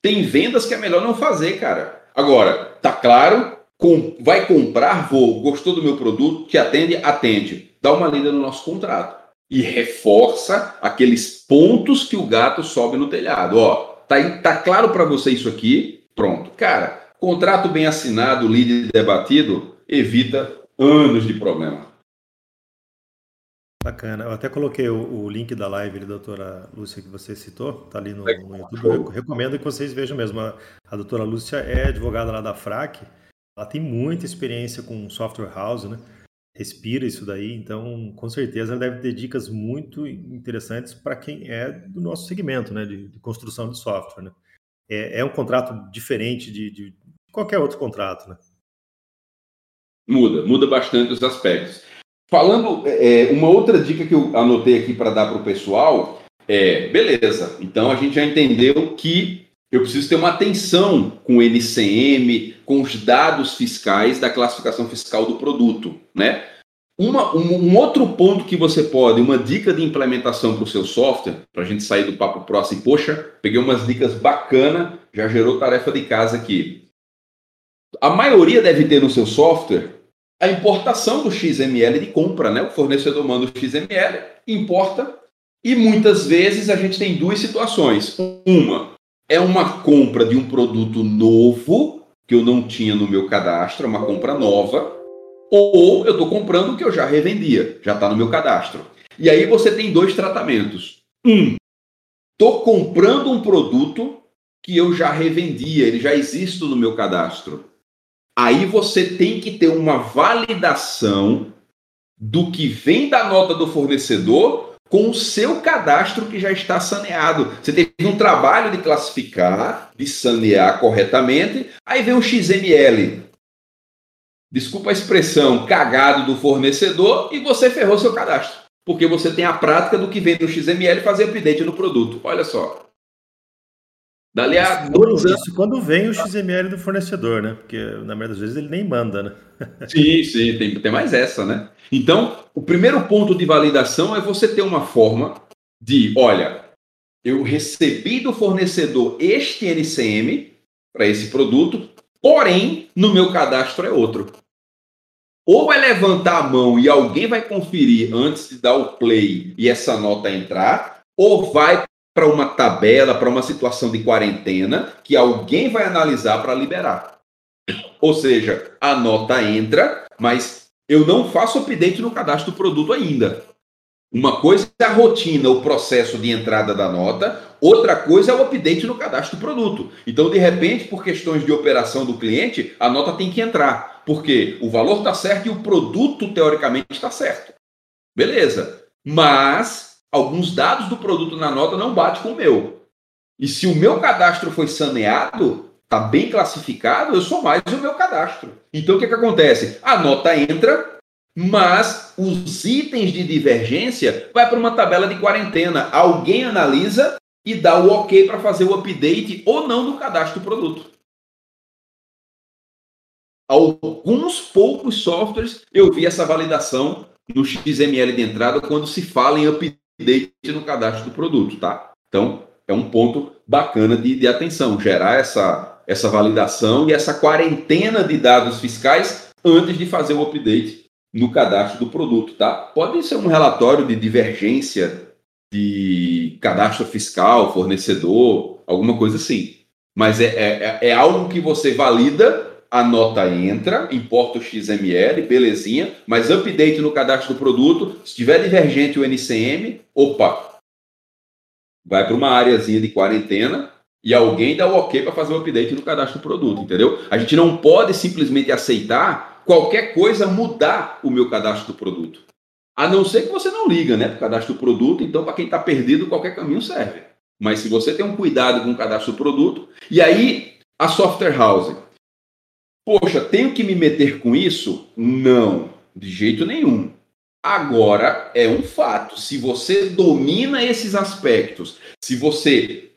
Tem vendas que é melhor não fazer, cara. Agora, tá claro, com, vai comprar, vou, gostou do meu produto, te atende, atende. Dá uma lida no nosso contrato. E reforça aqueles pontos que o gato sobe no telhado. Ó, tá, tá claro para você isso aqui? Pronto. Cara, contrato bem assinado, lead debatido, evita anos de problema. Bacana. Eu até coloquei o, o link da live da doutora Lúcia que você citou, tá ali no, no YouTube. Eu recomendo que vocês vejam mesmo. A, a doutora Lúcia é advogada lá da FRAC, ela tem muita experiência com software house, né? Respira isso daí, então com certeza ela deve ter dicas muito interessantes para quem é do nosso segmento, né? De, de construção de software, né? É, é um contrato diferente de, de qualquer outro contrato, né? Muda, muda bastante os aspectos. Falando, é, uma outra dica que eu anotei aqui para dar para o pessoal é, beleza, então a gente já entendeu que eu preciso ter uma atenção com o NCM, com os dados fiscais da classificação fiscal do produto, né? Uma, um, um, outro ponto que você pode, uma dica de implementação para o seu software, para a gente sair do papo próximo, poxa, peguei umas dicas bacana, já gerou tarefa de casa aqui. A maioria deve ter no seu software a importação do XML de compra, né? O fornecedor manda o XML, importa, e muitas vezes a gente tem duas situações. Uma é uma compra de um produto novo que eu não tinha no meu cadastro, uma compra nova, ou eu estou comprando o que eu já revendia, já está no meu cadastro. E aí você tem dois tratamentos. Um, estou comprando um produto que eu já revendia, ele já existe no meu cadastro. Aí você tem que ter uma validação do que vem da nota do fornecedor com o seu cadastro que já está saneado. Você teve um trabalho de classificar, de sanear corretamente, aí vem o XML. Desculpa a expressão, cagado do fornecedor e você ferrou seu cadastro. Porque você tem a prática do que vem no XML fazer update no produto. Olha só. Dali a dois anos. Isso quando vem o XML do fornecedor, né? Porque na maioria das vezes ele nem manda, né? sim, sim, tem, tem mais essa, né? Então, o primeiro ponto de validação é você ter uma forma de, olha, eu recebi do fornecedor este NCM para esse produto, porém, no meu cadastro é outro. ou é levantar a mão e alguém vai conferir antes de dar o play e essa nota entrar, ou vai para uma tabela, para uma situação de quarentena, que alguém vai analisar para liberar. Ou seja, a nota entra, mas eu não faço update no cadastro do produto ainda. Uma coisa é a rotina, o processo de entrada da nota, outra coisa é o update no cadastro do produto. Então, de repente, por questões de operação do cliente, a nota tem que entrar, porque o valor está certo e o produto, teoricamente, está certo. Beleza. Mas alguns dados do produto na nota não bate com o meu. E se o meu cadastro foi saneado, está bem classificado, eu sou mais o meu cadastro. Então o que, que acontece? A nota entra, mas os itens de divergência vai para uma tabela de quarentena. Alguém analisa e dá o ok para fazer o update ou não do cadastro do produto. Alguns poucos softwares eu vi essa validação no XML de entrada quando se fala em update no cadastro do produto, tá? Então, é um ponto bacana de, de atenção, gerar essa, essa validação e essa quarentena de dados fiscais antes de fazer o update no cadastro do produto, tá? Pode ser um relatório de divergência de cadastro fiscal, fornecedor, alguma coisa assim. Mas é, é, é algo que você valida a nota entra, importa o XML, belezinha, mas update no cadastro do produto, se tiver divergente o NCM, opa, vai para uma áreazinha de quarentena e alguém dá o ok para fazer o update no cadastro do produto, entendeu? A gente não pode simplesmente aceitar qualquer coisa mudar o meu cadastro do produto. A não ser que você não liga, né, para o cadastro do produto, então para quem está perdido, qualquer caminho serve. Mas se você tem um cuidado com o cadastro do produto, e aí a software house, Poxa, tenho que me meter com isso? Não, de jeito nenhum. Agora é um fato. Se você domina esses aspectos, se você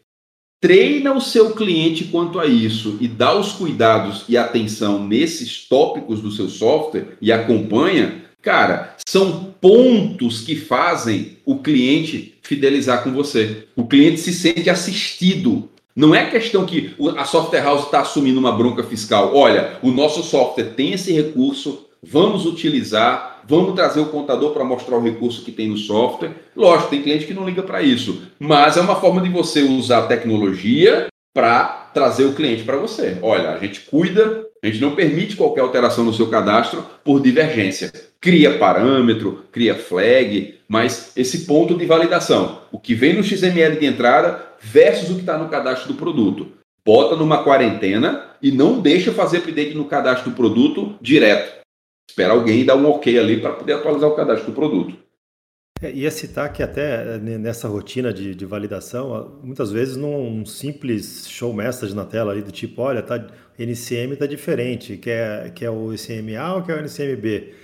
treina o seu cliente quanto a isso e dá os cuidados e atenção nesses tópicos do seu software e acompanha, cara, são pontos que fazem o cliente fidelizar com você. O cliente se sente assistido. Não é questão que a software house está assumindo uma bronca fiscal. Olha, o nosso software tem esse recurso, vamos utilizar, vamos trazer o contador para mostrar o recurso que tem no software. Lógico, tem cliente que não liga para isso, mas é uma forma de você usar a tecnologia para trazer o cliente para você. Olha, a gente cuida, a gente não permite qualquer alteração no seu cadastro por divergência. Cria parâmetro, cria flag, mas esse ponto de validação, o que vem no XML de entrada versus o que está no cadastro do produto. Bota numa quarentena e não deixa fazer update no cadastro do produto direto. Espera alguém dar um ok ali para poder atualizar o cadastro do produto. É, ia citar que até né, nessa rotina de, de, validação, muitas vezes num simples show message na tela ali do tipo, olha, tá, NCM está diferente, quer, quer o NCMA ou quer o NCMB?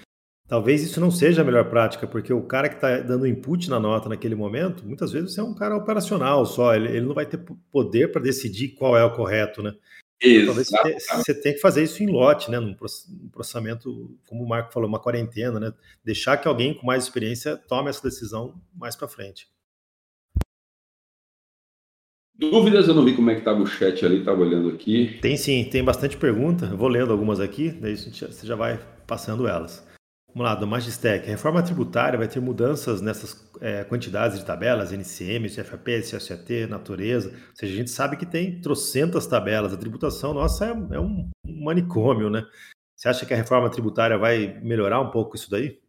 Talvez isso não seja a melhor prática, porque o cara que está dando input na nota naquele momento, muitas vezes é um cara operacional só, ele, ele não vai ter poder para decidir qual é o correto, né? Então, talvez você, te, você tenha que fazer isso em lote, né? Num processamento, como o Marco falou, uma quarentena, né? Deixar que alguém com mais experiência tome essa decisão mais para frente. Dúvidas? Eu não vi como é que estava o chat ali, estava olhando aqui. Tem sim, tem bastante pergunta. Eu vou lendo algumas aqui, daí você já vai passando elas. Vamos lá, do Magistec. A reforma tributária vai ter mudanças nessas é, quantidades de tabelas, NCM, CFAP, CSAT, natureza. Ou seja, a gente sabe que tem trocentas tabelas. A tributação nossa é, é um manicômio, né? Você acha que a reforma tributária vai melhorar um pouco isso daí?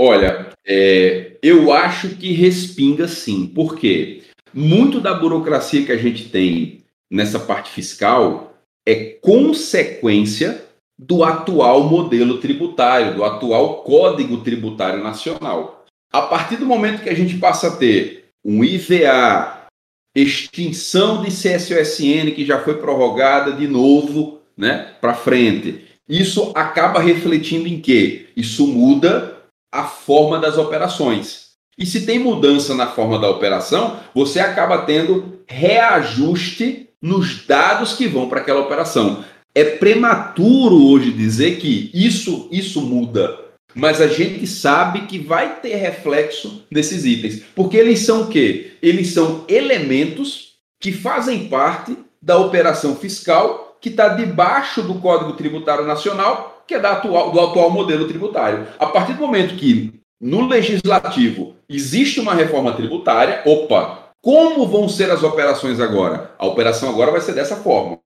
Olha, é, eu acho que respinga sim. Por quê? Muito da burocracia que a gente tem nessa parte fiscal é consequência do atual modelo tributário, do atual Código Tributário Nacional. A partir do momento que a gente passa a ter um IVA, extinção de CSOSN que já foi prorrogada de novo, né, para frente. Isso acaba refletindo em quê? Isso muda a forma das operações. E se tem mudança na forma da operação, você acaba tendo reajuste nos dados que vão para aquela operação. É prematuro hoje dizer que isso, isso muda, mas a gente sabe que vai ter reflexo nesses itens, porque eles são o quê? Eles são elementos que fazem parte da operação fiscal que está debaixo do Código Tributário Nacional que é da atual, do atual modelo tributário. A partir do momento que no legislativo existe uma reforma tributária, opa, como vão ser as operações agora? A operação agora vai ser dessa forma.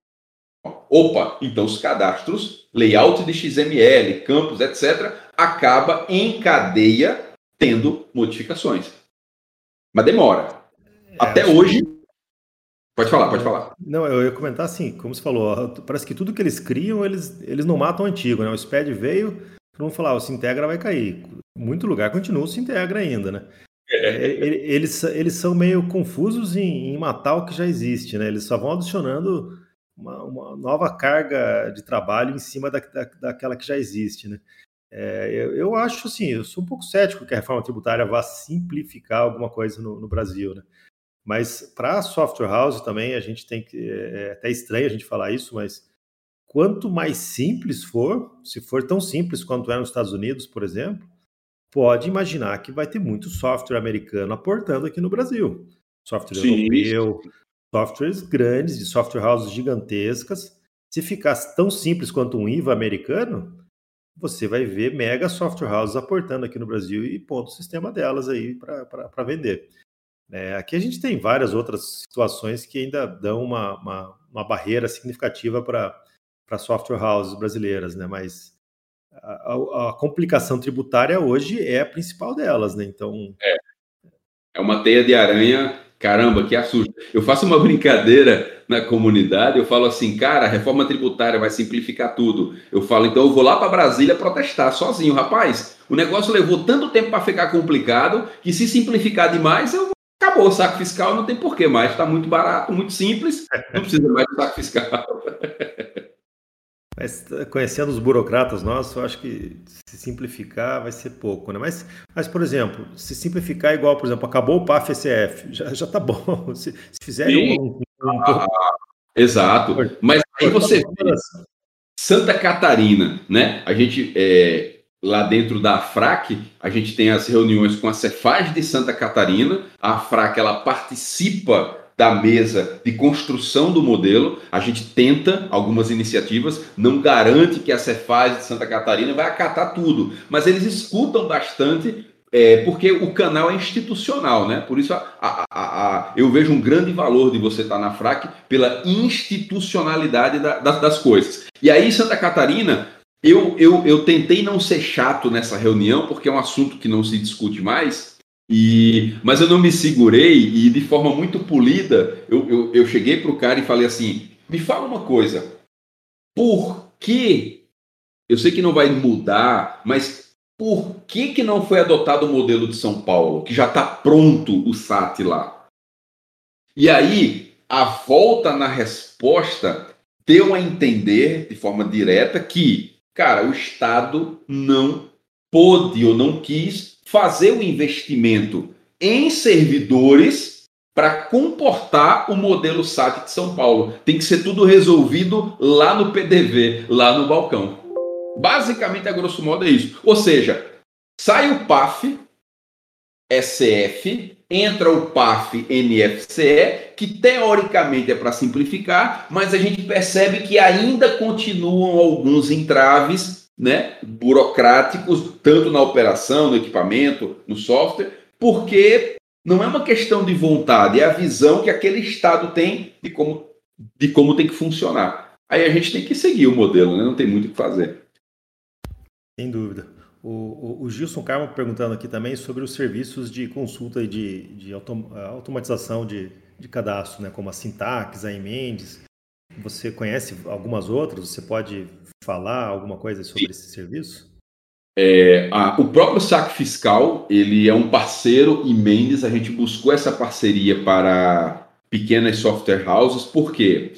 Opa, então os cadastros, layout de XML, campos, etc., acaba em cadeia tendo modificações. Mas demora. É, Até hoje. Que... Pode falar, pode falar. Não, eu ia comentar assim, como você falou, parece que tudo que eles criam, eles, eles não matam o antigo, né? O SPED veio, mundo falar, o Sintegra vai cair. Muito lugar continua o Sintegra ainda, né? É. é eles, eles são meio confusos em, em, matar o que já existe, né? Eles só vão adicionando uma, uma nova carga de trabalho em cima da, da, daquela que já existe, né? É, eu, eu, acho assim, eu sou um pouco cético que a reforma tributária vá simplificar alguma coisa no, no Brasil, né? Mas para a software house também a gente tem que. É, é até estranho a gente falar isso, mas quanto mais simples for, se for tão simples quanto é nos Estados Unidos, por exemplo, pode imaginar que vai ter muito software americano aportando aqui no Brasil. Software Sim. europeu, softwares grandes, de software houses gigantescas. Se ficasse tão simples quanto um IVA americano, você vai ver mega software houses aportando aqui no Brasil e pondo o sistema delas aí para vender. É, aqui a gente tem várias outras situações que ainda dão uma, uma, uma barreira significativa para software houses brasileiras, né? mas a, a, a, complicação tributária hoje é a principal delas. Né? Então... É, é uma teia de aranha Caramba, que assusta. Eu faço uma brincadeira na comunidade, eu falo assim, cara, a reforma tributária vai simplificar tudo. Eu falo, então eu vou lá para Brasília protestar sozinho. Rapaz, o negócio levou tanto tempo para ficar complicado que se simplificar demais, eu acabou o saco fiscal, não tem porquê mais. Está muito barato, muito simples, não precisa mais do saco fiscal. Mas conhecendo os burocratas nossos, eu acho que se simplificar vai ser pouco, né? Mas, mas por exemplo, se simplificar igual, por exemplo, acabou o PAF-SF, já, já tá bom. Se, se fizerem um, um, um... Ah, Exato. Mas aí você vê Santa Catarina, né? A gente, é, lá dentro da FRAC, a gente tem as reuniões com a Cefaz de Santa Catarina. A FRAC, ela participa da mesa de construção do modelo. A gente tenta algumas iniciativas, não garante que a Cefaz de Santa Catarina vai acatar tudo, mas eles escutam bastante é, porque o canal é institucional, né? Por isso a, a, a, eu vejo um grande valor de você estar na FRAC pela institucionalidade da, das, das coisas. E aí, Santa Catarina, eu, eu, eu tentei não ser chato nessa reunião, porque é um assunto que não se discute mais, e, mas eu não me segurei e de forma muito polida eu, eu, eu cheguei para o cara e falei assim: me fala uma coisa, por que? Eu sei que não vai mudar, mas por que, que não foi adotado o modelo de São Paulo, que já está pronto o SAT lá? E aí, a volta na resposta deu a entender de forma direta que, cara, o Estado não pôde ou não quis fazer o investimento em servidores para comportar o modelo SAT de São Paulo. Tem que ser tudo resolvido lá no PDV, lá no balcão. Basicamente, a grosso modo, é isso. Ou seja, sai o PAF, SF, entra o PAF NFCE, que teoricamente é para simplificar, mas a gente percebe que ainda continuam alguns entraves né, burocráticos, tanto na operação, no equipamento, no software, porque não é uma questão de vontade, é a visão que aquele Estado tem de como, de como tem que funcionar. Aí a gente tem que seguir o modelo, né? não tem muito o que fazer. Sem dúvida. O, o, o Gilson Carmo perguntando aqui também sobre os serviços de consulta e de, de autom, automatização de, de cadastro, né? como a Sintax, a Emendes. Você conhece algumas outras? Você pode falar alguma coisa sobre esse serviço? É, a, o próprio SAC Fiscal, ele é um parceiro e Mendes, a gente buscou essa parceria para pequenas software houses, porque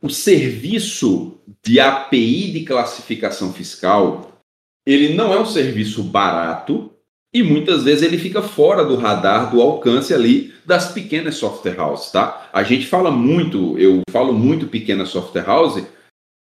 o serviço de API de classificação fiscal, ele não é um serviço barato e muitas vezes ele fica fora do radar, do alcance ali das pequenas software houses, tá? A gente fala muito, eu falo muito pequena software house,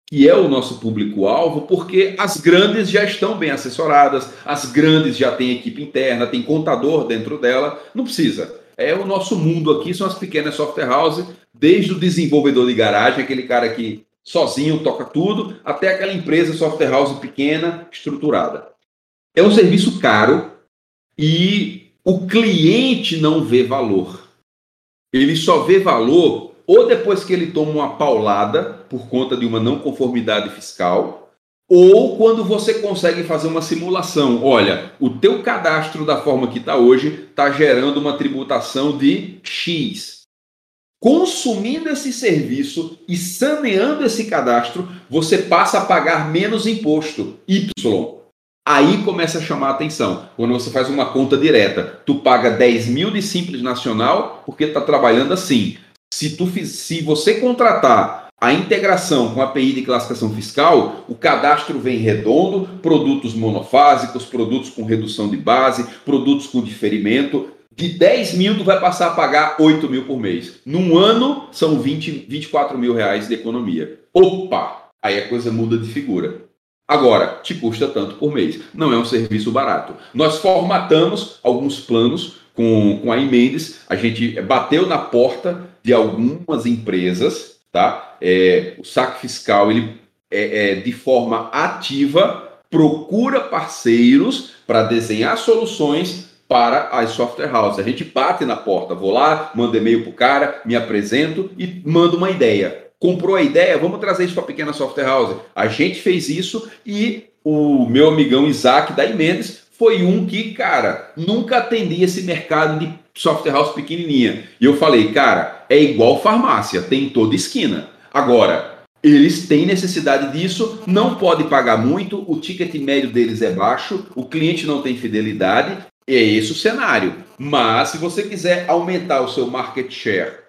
que é o nosso público-alvo, porque as grandes já estão bem assessoradas, as grandes já têm equipe interna, tem contador dentro dela, não precisa. É o nosso mundo aqui, são as pequenas software houses, desde o desenvolvedor de garagem, aquele cara que sozinho toca tudo, até aquela empresa software house pequena, estruturada. É um serviço caro e o cliente não vê valor. Ele só vê valor ou depois que ele toma uma paulada por conta de uma não conformidade fiscal, ou quando você consegue fazer uma simulação. Olha, o teu cadastro da forma que está hoje está gerando uma tributação de X. Consumindo esse serviço e saneando esse cadastro, você passa a pagar menos imposto, Y. Aí começa a chamar a atenção. Quando você faz uma conta direta, tu paga 10 mil de Simples Nacional porque está trabalhando assim. Se, tu, se você contratar a integração com a API de classificação fiscal, o cadastro vem redondo, produtos monofásicos, produtos com redução de base, produtos com diferimento. De 10 mil, tu vai passar a pagar 8 mil por mês. Num ano, são 20, 24 mil reais de economia. Opa! Aí a coisa muda de figura. Agora, te custa tanto por mês. Não é um serviço barato. Nós formatamos alguns planos com, com a Imendes, a gente bateu na porta de algumas empresas, tá? É, o saque fiscal, ele é, é de forma ativa, procura parceiros para desenhar soluções para as software houses. A gente bate na porta, vou lá, mando e-mail para o cara, me apresento e mando uma ideia. Comprou a ideia, vamos trazer isso para a pequena software house. A gente fez isso e o meu amigão Isaac da Imendes foi um que, cara, nunca atendia esse mercado de software house pequenininha. E eu falei, cara, é igual farmácia, tem em toda esquina. Agora, eles têm necessidade disso, não pode pagar muito, o ticket médio deles é baixo, o cliente não tem fidelidade, é esse o cenário. Mas se você quiser aumentar o seu market share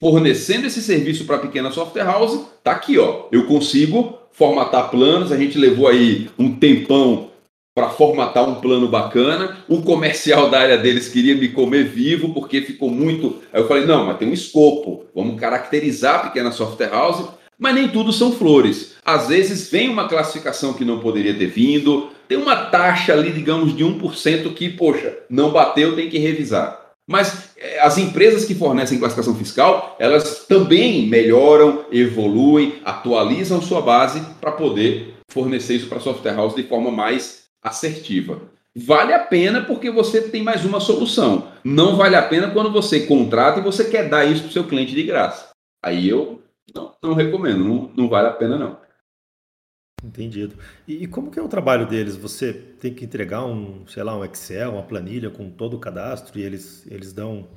fornecendo esse serviço para pequena software house, tá aqui, ó. Eu consigo formatar planos, a gente levou aí um tempão para formatar um plano bacana. O comercial da área deles queria me comer vivo porque ficou muito. Aí eu falei: não, mas tem um escopo, vamos caracterizar a pequena software house. Mas nem tudo são flores. Às vezes vem uma classificação que não poderia ter vindo, tem uma taxa ali, digamos, de 1% que, poxa, não bateu, tem que revisar. Mas eh, as empresas que fornecem classificação fiscal, elas também melhoram, evoluem, atualizam sua base para poder fornecer isso para a software house de forma mais assertiva. Vale a pena porque você tem mais uma solução. Não vale a pena quando você contrata e você quer dar isso para o seu cliente de graça. Aí eu não, não recomendo, não, não vale a pena não. Entendido. E, e, como que é o trabalho deles? Você tem que entregar um, sei lá, um Excel, uma planilha com todo o cadastro e eles, eles dão,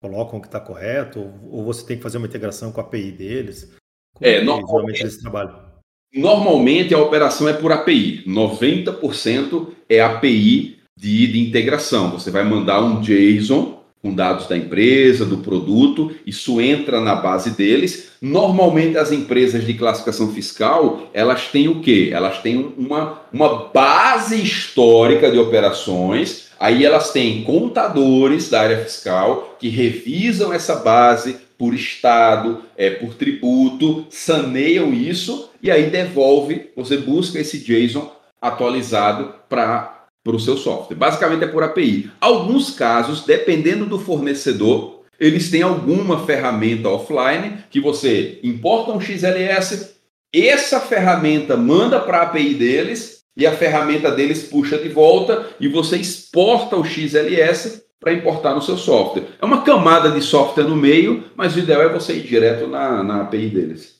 colocam que está correto? Ou, ou, você tem que fazer uma integração com a API deles? Como é, normalmente eles trabalham? Normalmente a operação é por API. 90% é API de, de integração. Você vai mandar um JSON com dados da empresa, do produto, isso entra na base deles. Normalmente as empresas de classificação fiscal, elas têm o quê? Elas têm uma, uma base histórica de operações, aí elas têm contadores da área fiscal que revisam essa base por estado, é, por tributo, saneiam isso e aí devolve, você busca esse JSON atualizado para para o seu software. Basicamente é por API. Alguns casos, dependendo do fornecedor, eles têm alguma ferramenta offline que você importa um XLS, essa ferramenta manda para a API deles e a ferramenta deles puxa de volta e você exporta o XLS para importar no seu software. É uma camada de software no meio, mas o ideal é você ir direto na, na API deles.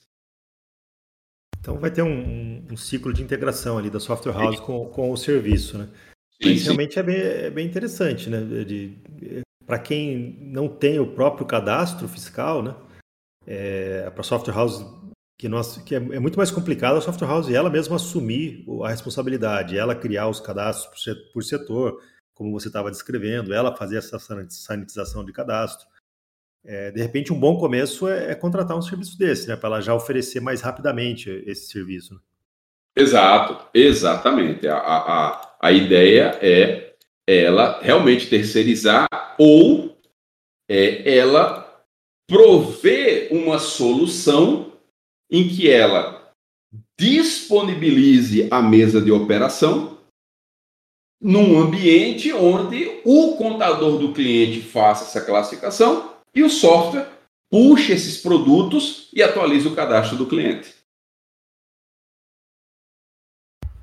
Então vai ter um, um, ciclo de integração ali da software house com, com o serviço, né? Mas realmente é bem, é bem interessante, né? Para quem não tem o próprio cadastro fiscal, né? É, para software house que, nós, que é, é, muito mais complicado a software house ela mesma assumir a responsabilidade, ela criar os cadastros por setor, como você estava descrevendo, ela fazer essa sanitização de cadastro. É, de repente, um bom começo é, é contratar um serviço desse, né? Para ela já oferecer mais rapidamente esse serviço. Né? Exato, exatamente. A, a, a ideia é ela realmente terceirizar ou é ela prover uma solução em que ela disponibilize a mesa de operação num ambiente onde o contador do cliente faça essa classificação e o software puxe esses produtos e atualize o cadastro do cliente.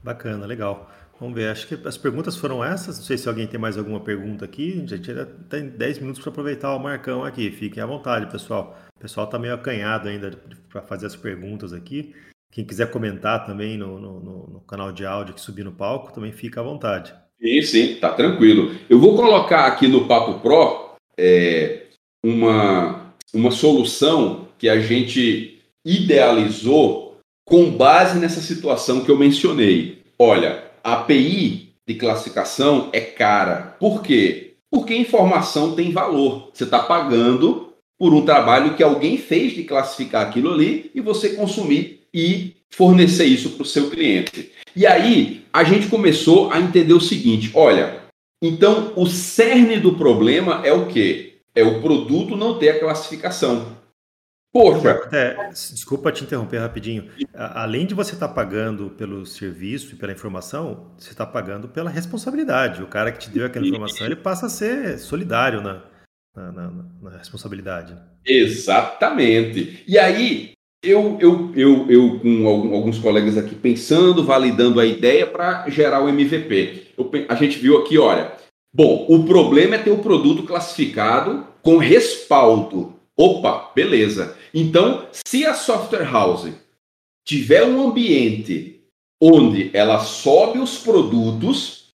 Bacana, legal. Vamos ver, acho que as perguntas foram essas. Não sei se alguém tem mais alguma pergunta aqui. A gente ainda tem 10 minutos para aproveitar o Marcão aqui. Fiquem à vontade, pessoal. O pessoal está meio acanhado ainda para fazer as perguntas aqui. Quem quiser comentar também no, no, no, canal de áudio que subir no palco, também fica à vontade. Sim, sim, tá tranquilo. Eu vou colocar aqui no Papo Pro é, uma, uma solução que a gente idealizou com base nessa situação que eu mencionei. Olha, a API de classificação é cara. Por quê? Porque informação tem valor. Você está pagando por um trabalho que alguém fez de classificar aquilo ali e você consumir e fornecer isso para o seu cliente. E aí a gente começou a entender o seguinte: olha, então o cerne do problema é o quê? É o produto não ter a classificação. Poxa. Desculpa te interromper rapidinho. Além de você estar tá pagando pelo serviço e pela informação, você está pagando pela responsabilidade. O cara que te deu aquela informação, ele passa a ser solidário na, na, na, na responsabilidade. Exatamente. E aí, eu, eu, eu, eu com alguns colegas aqui pensando, validando a ideia para gerar o MVP. Eu, a gente viu aqui, olha, bom, o problema é ter o produto classificado com respaldo. Opa, beleza. Então, se a software house tiver um ambiente onde ela sobe os produtos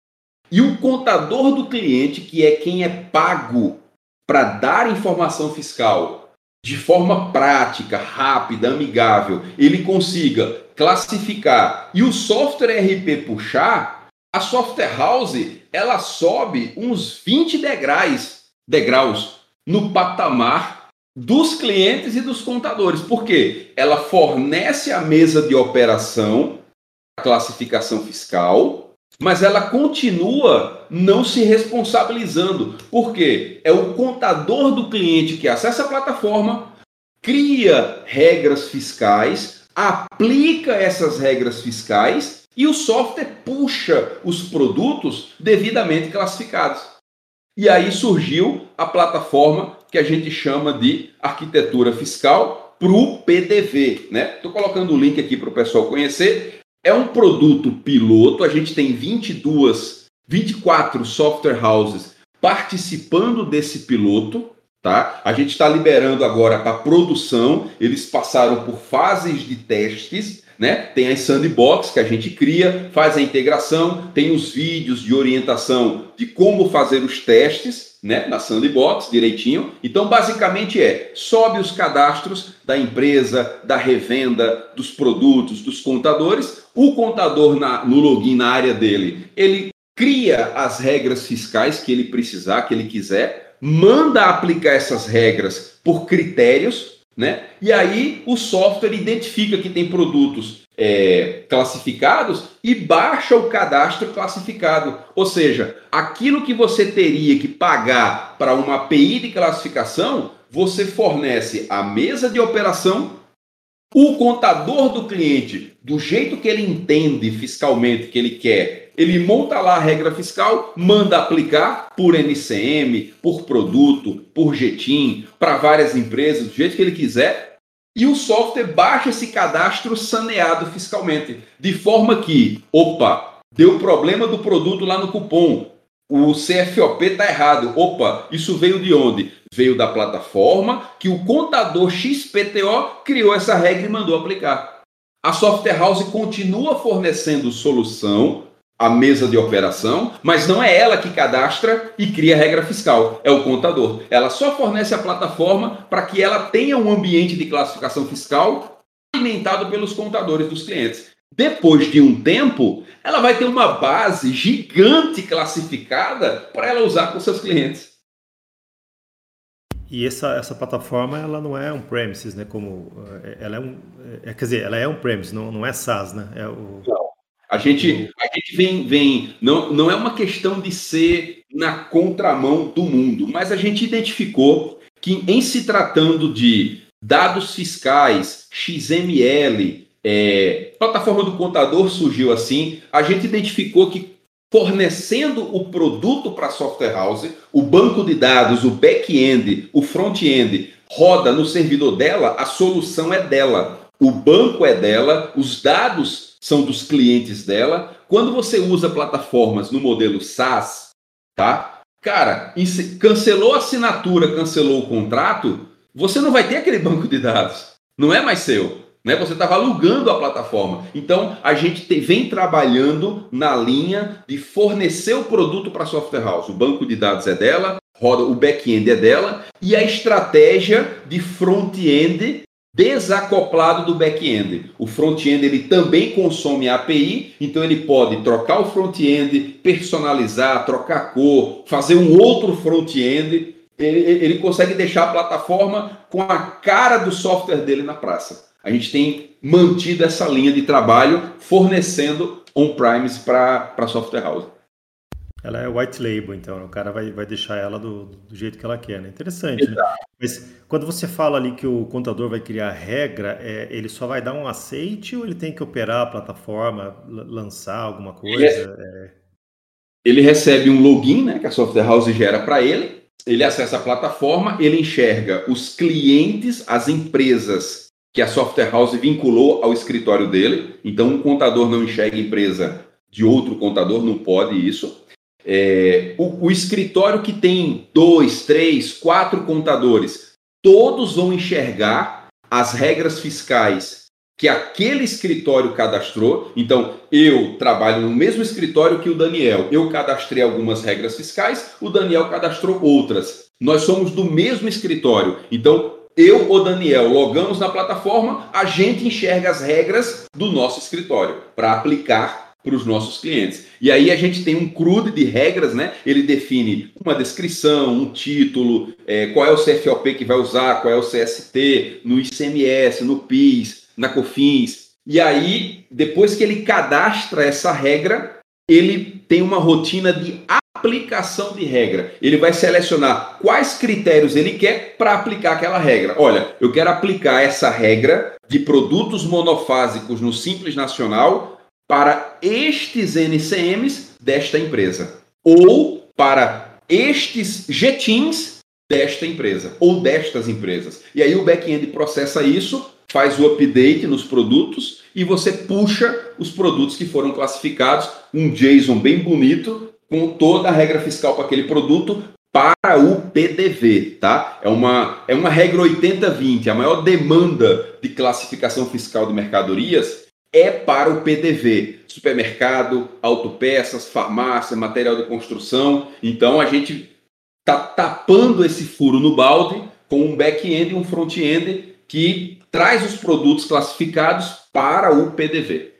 e o contador do cliente, que é quem é pago para dar informação fiscal, de forma prática, rápida, amigável, ele consiga classificar e o software RP puxar, a software house ela sobe uns 20 degraus, degraus no patamar dos clientes e dos contadores. Por quê? Ela fornece a mesa de operação, a classificação fiscal, mas ela continua não se responsabilizando, porque é o contador do cliente que acessa a plataforma, cria regras fiscais, aplica essas regras fiscais e o software puxa os produtos devidamente classificados. E aí surgiu a plataforma que a gente chama de arquitetura fiscal para o PDV. Estou né? colocando o link aqui para o pessoal conhecer. É um produto piloto, a gente tem 22, 24 software houses participando desse piloto, tá? A gente está liberando agora para produção, eles passaram por fases de testes, né? Tem as sandbox que a gente cria, faz a integração, tem os vídeos de orientação de como fazer os testes, né, na sandbox direitinho. Então, basicamente é: sobe os cadastros da empresa, da revenda, dos produtos, dos contadores. O contador na, no login na área dele, ele cria as regras fiscais que ele precisar, que ele quiser, manda aplicar essas regras por critérios, né? E aí o software identifica que tem produtos é, classificados e baixa o cadastro classificado. Ou seja, aquilo que você teria que pagar para uma API de classificação, você fornece a mesa de operação, o contador do cliente, do jeito que ele entende fiscalmente que ele quer. Ele monta lá a regra fiscal, manda aplicar por NCM, por produto, por jetim, para várias empresas, do jeito que ele quiser, e o software baixa esse cadastro saneado fiscalmente, de forma que, opa, deu problema do produto lá no cupom, o CFOP está errado. Opa, isso veio de onde? Veio da plataforma que o contador XPTO criou essa regra e mandou aplicar. A Software House continua fornecendo solução a mesa de operação, mas não é ela que cadastra e cria a regra fiscal, é o contador. Ela só fornece a plataforma para que ela tenha um ambiente de classificação fiscal alimentado pelos contadores dos clientes. Depois de um tempo, ela vai ter uma base gigante classificada para ela usar com seus clientes. E essa, essa plataforma ela não é um premises, né? Como é, ela é um, é, quer dizer, ela é um premises, não, não é SaaS, né? É o... Não. A gente, a gente vem, vem não, não é uma questão de ser na contramão do mundo, mas a gente identificou que, em se tratando de dados fiscais, XML, é, plataforma do contador surgiu assim, a gente identificou que fornecendo o produto para a software house, o banco de dados, o back-end, o front-end, roda no servidor dela, a solução é dela. O banco é dela, os dados são dos clientes dela, quando você usa plataformas no modelo SaaS, tá? Cara, cancelou a assinatura, cancelou o contrato, você não vai ter aquele banco de dados. Não é mais seu. Né? Você estava alugando a plataforma. Então, a gente te, vem trabalhando na linha de fornecer o produto para a software house. O banco de dados é dela, roda, o back-end é dela, e a estratégia de front-end desacoplado do back-end. O front-end ele também consome API, então ele pode trocar o front-end, personalizar, trocar cor, fazer um outro front-end. Ele, ele consegue deixar a plataforma com a cara do software dele na praça. A gente tem mantido essa linha de trabalho fornecendo on-premise para software house. Ela é white label, então o cara vai, vai deixar ela do, do jeito que ela quer, né? Interessante, né? Mas quando você fala ali que o contador vai criar regra, é, ele só vai dar um aceite ou ele tem que operar a plataforma, lançar alguma coisa? Ele, é... ele recebe um login, né, que a software house gera para ele, ele acessa a plataforma, ele enxerga os clientes, as empresas que a software house vinculou ao escritório dele. Então, um contador não enxerga empresa de outro contador, não pode isso. É, o, o escritório que tem dois, três, quatro contadores, todos vão enxergar as regras fiscais que aquele escritório cadastrou. Então, eu trabalho no mesmo escritório que o Daniel. Eu cadastrei algumas regras fiscais, o Daniel cadastrou outras. Nós somos do mesmo escritório. Então, eu ou Daniel logamos na plataforma, a gente enxerga as regras do nosso escritório para aplicar para os nossos clientes. E aí a gente tem um crude de regras, né? Ele define uma descrição, um título, é, qual é o CFOP que vai usar, qual é o CST, no ICMS, no PIS, na COFINS. E aí, depois que ele cadastra essa regra, ele tem uma rotina de aplicação de regra. Ele vai selecionar quais critérios ele quer para aplicar aquela regra. Olha, eu quero aplicar essa regra de produtos monofásicos no Simples Nacional para estes NCMs desta empresa ou para estes jetins desta empresa ou destas empresas. E aí o back-end processa isso, faz o update nos produtos e você puxa os produtos que foram classificados, um JSON bem bonito com toda a regra fiscal para aquele produto para o PDV, tá? É uma, é uma regra 80-20, a maior demanda de classificação fiscal de mercadorias é para o PDV. Supermercado, autopeças, farmácia, material de construção. Então a gente está tapando esse furo no balde com um back-end e um front-end que traz os produtos classificados para o PDV.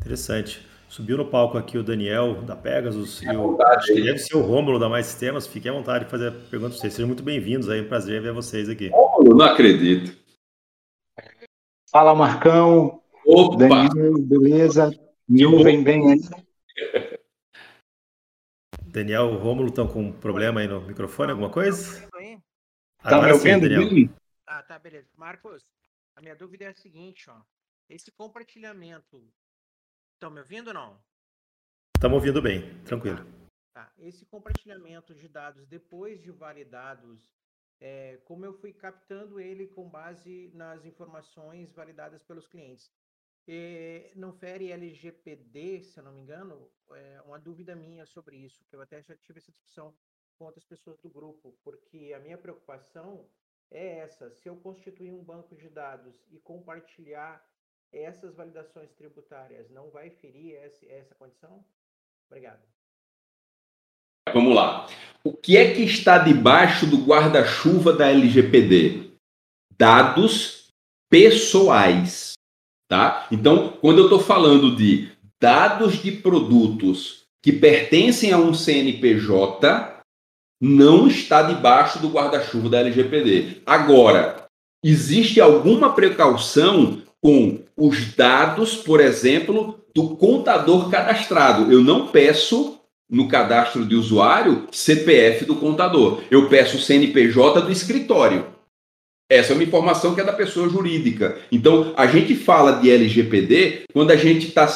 Interessante. Subiu no palco aqui o Daniel da Pegasus e o, acho que deve ser o Rômulo da Mais Sistemas. Fiquem à vontade de fazer a pergunta para vocês. Sejam muito bem-vindos aí, é um prazer ver vocês aqui. Rômulo, não acredito. Fala, Marcão. Opa! Danilo, beleza? Me ouvem bem aí? Daniel e Rômulo estão com problema aí no microfone, alguma coisa? Tá me ouvindo bem? Ah, tá, beleza. Marcos, a minha dúvida é a seguinte, ó. Esse compartilhamento. Estão me ouvindo ou não? Estamos ouvindo bem, tranquilo. Tá, tá. Esse compartilhamento de dados depois de validados é, como eu fui captando ele com base nas informações validadas pelos clientes. E não fere LGPD, se eu não me engano, é uma dúvida minha sobre isso, que eu até já tive essa discussão com outras pessoas do grupo, porque a minha preocupação é essa: se eu constituir um banco de dados e compartilhar essas validações tributárias, não vai ferir essa, essa condição? Obrigado. Vamos lá. O que é que está debaixo do guarda-chuva da LGPD? Dados pessoais, tá? Então, quando eu estou falando de dados de produtos que pertencem a um CNPJ, não está debaixo do guarda-chuva da LGPD. Agora, existe alguma precaução com os dados, por exemplo, do contador cadastrado? Eu não peço no cadastro de usuário CPF do contador. Eu peço o CNPJ do escritório. Essa é uma informação que é da pessoa jurídica. Então, a gente fala de LGPD quando a gente está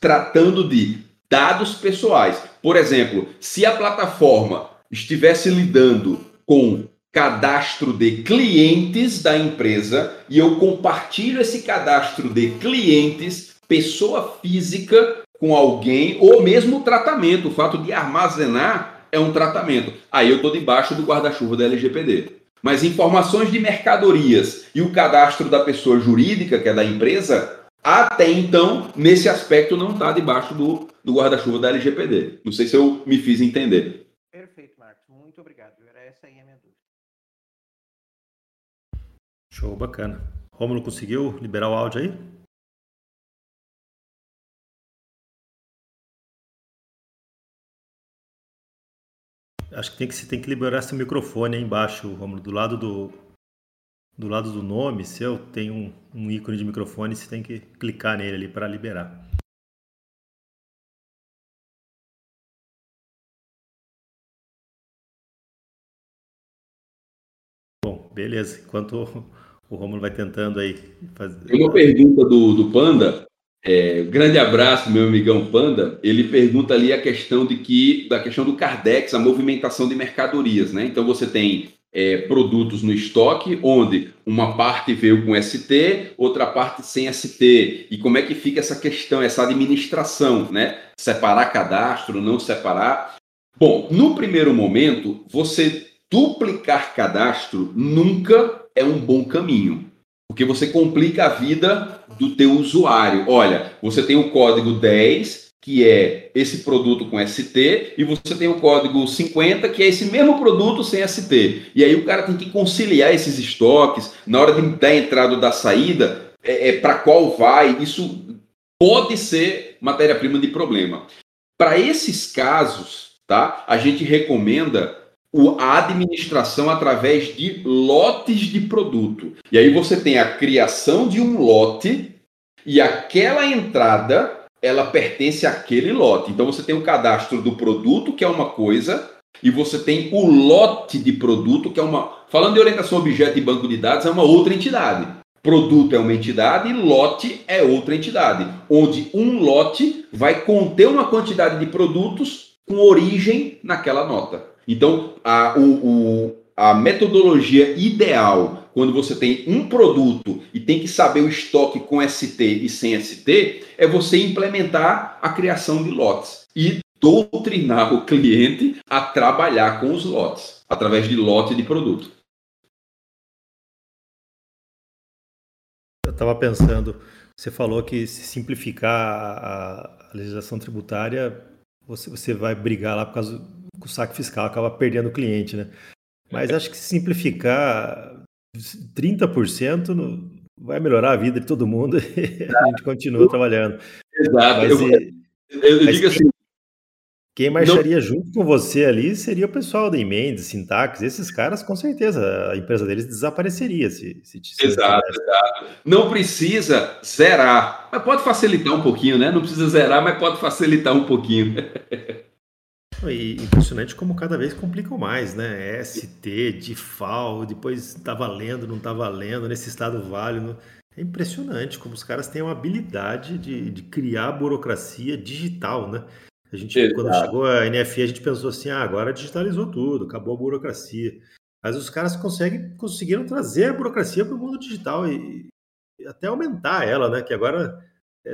tratando de dados pessoais. Por exemplo, se a plataforma estivesse lidando com cadastro de clientes da empresa e eu compartilho esse cadastro de clientes, pessoa física, com alguém, ou mesmo o tratamento, o fato de armazenar é um tratamento. Aí eu estou debaixo do guarda-chuva da LGPD. Mas informações de mercadorias e o cadastro da pessoa jurídica, que é da empresa, até então, nesse aspecto, não está debaixo do, do guarda-chuva da LGPD. Não sei se eu me fiz entender. Perfeito, Marcos. Muito obrigado. Era essa aí a minha dúvida. Show, bacana. Romulo conseguiu liberar o áudio aí? Acho que tem que, você tem que liberar seu microfone aí embaixo, Romulo, do lado do, do lado do nome seu tem um, um ícone de microfone, você tem que clicar nele ali para liberar. Bom, beleza. Enquanto o Romulo vai tentando aí fazer. Uma pergunta do, do Panda. É, grande abraço, meu amigão Panda. Ele pergunta ali a questão de que da questão do Cardex, a movimentação de mercadorias, né? Então você tem é, produtos no estoque, onde uma parte veio com ST, outra parte sem ST. E como é que fica essa questão, essa administração, né? Separar cadastro, não separar. Bom, no primeiro momento, você duplicar cadastro nunca é um bom caminho. Porque você complica a vida do teu usuário. Olha, você tem o código 10, que é esse produto com ST, e você tem o código 50, que é esse mesmo produto sem ST. E aí o cara tem que conciliar esses estoques, na hora de, da entrada ou da saída, é, é para qual vai. Isso pode ser matéria-prima de problema. Para esses casos, tá? A gente recomenda a administração através de lotes de produto. E aí você tem a criação de um lote e aquela entrada ela pertence àquele lote. Então você tem o cadastro do produto, que é uma coisa, e você tem o lote de produto, que é uma. Falando de orientação objeto e banco de dados, é uma outra entidade. Produto é uma entidade lote é outra entidade, onde um lote vai conter uma quantidade de produtos com origem naquela nota. Então, a, o, o, a metodologia ideal, quando você tem um produto e tem que saber o estoque com ST e sem ST, é você implementar a criação de lotes e doutrinar o cliente a trabalhar com os lotes, através de lote de produto. Eu estava pensando, você falou que se simplificar a, legislação tributária, você, você vai brigar lá por causa o saque fiscal acaba perdendo o cliente, né? Mas acho que simplificar 30% no, vai melhorar a vida de todo mundo e a gente continua trabalhando. Exato. Mas, eu, eu, eu digo assim. Quem marcharia não... junto com você ali seria o pessoal da Emenda, Sintax, esses caras, com certeza, a empresa deles desapareceria se, se, se Exato, exato. Não precisa zerar, mas pode facilitar um pouquinho, né? Não precisa zerar, mas pode facilitar um pouquinho. E impressionante como cada vez complicam mais, né? ST, DIFAL, depois tá valendo, não tá valendo, nesse estado válido. É impressionante como os caras têm uma habilidade de, de criar burocracia digital, né? A gente, Exato. quando chegou a NFE, a gente pensou assim, ah, agora digitalizou tudo, acabou a burocracia. Mas os caras conseguem, conseguiram trazer a burocracia para o mundo digital e, e até aumentar ela, né? Que agora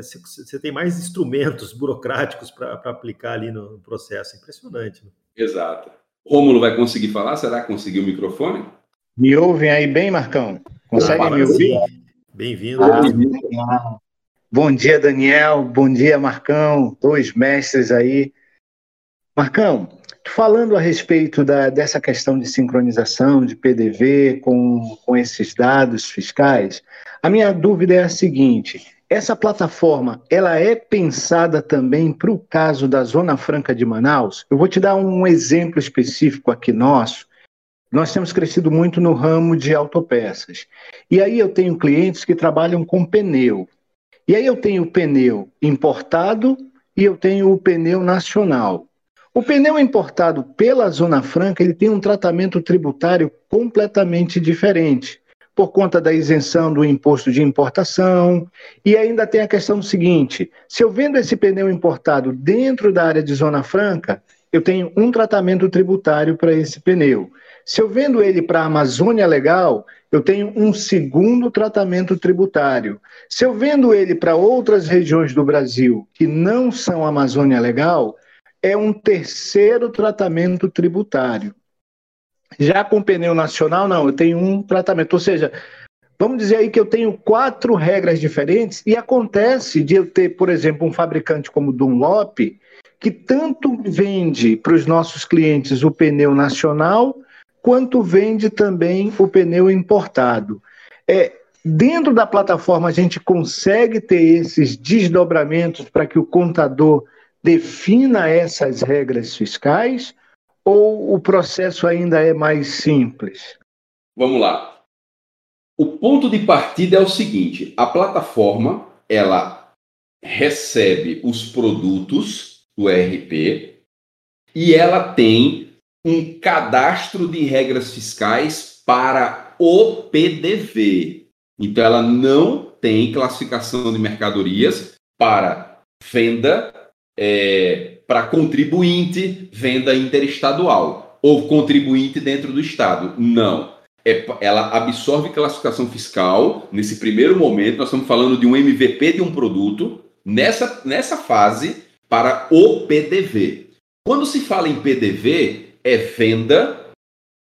você tem mais instrumentos burocráticos para aplicar ali no processo. Impressionante. Né? Exato. Rômulo vai conseguir falar? Será que conseguiu o microfone? Me ouvem aí bem, Marcão? Consegue ah, me ouvir? Bem-vindo. Ah, bom dia, Daniel. Bom dia, Marcão. Dois mestres aí. Marcão, falando a respeito da, dessa questão de sincronização de PDV com, com esses dados fiscais, a minha dúvida é a seguinte: essa plataforma, ela é pensada também para o caso da Zona Franca de Manaus? Eu vou te dar um exemplo específico aqui nosso. Nós temos crescido muito no ramo de autopeças. E aí eu tenho clientes que trabalham com pneu. E aí eu tenho o pneu importado e eu tenho o pneu nacional. O pneu importado pela Zona Franca, ele tem um tratamento tributário completamente diferente por conta da isenção do imposto de importação. E ainda tem a questão do seguinte: se eu vendo esse pneu importado dentro da área de Zona Franca, eu tenho um tratamento tributário para esse pneu. Se eu vendo ele para a Amazônia Legal, eu tenho um segundo tratamento tributário. Se eu vendo ele para outras regiões do Brasil que não são Amazônia Legal, é um terceiro tratamento tributário. Já com pneu nacional, não, eu tenho um tratamento. Ou seja, vamos dizer aí que eu tenho quatro regras diferentes e acontece de eu ter, por exemplo, um fabricante como Dunlop, que tanto vende para os nossos clientes o pneu nacional quanto vende também o pneu importado. É, dentro da plataforma, a gente consegue ter esses desdobramentos para que o contador defina essas regras fiscais ou o processo ainda é mais simples? Vamos lá. O ponto de partida é o seguinte: a plataforma ela recebe os produtos do ERP e ela tem um cadastro de regras fiscais para o PDV. Então, ela não tem classificação de mercadorias para venda é, para contribuinte, venda interestadual ou contribuinte dentro do Estado. Não. É, ela absorve classificação fiscal. Nesse primeiro momento, nós estamos falando de um MVP de um produto, nessa, nessa fase, para o PDV. Quando se fala em PDV, é venda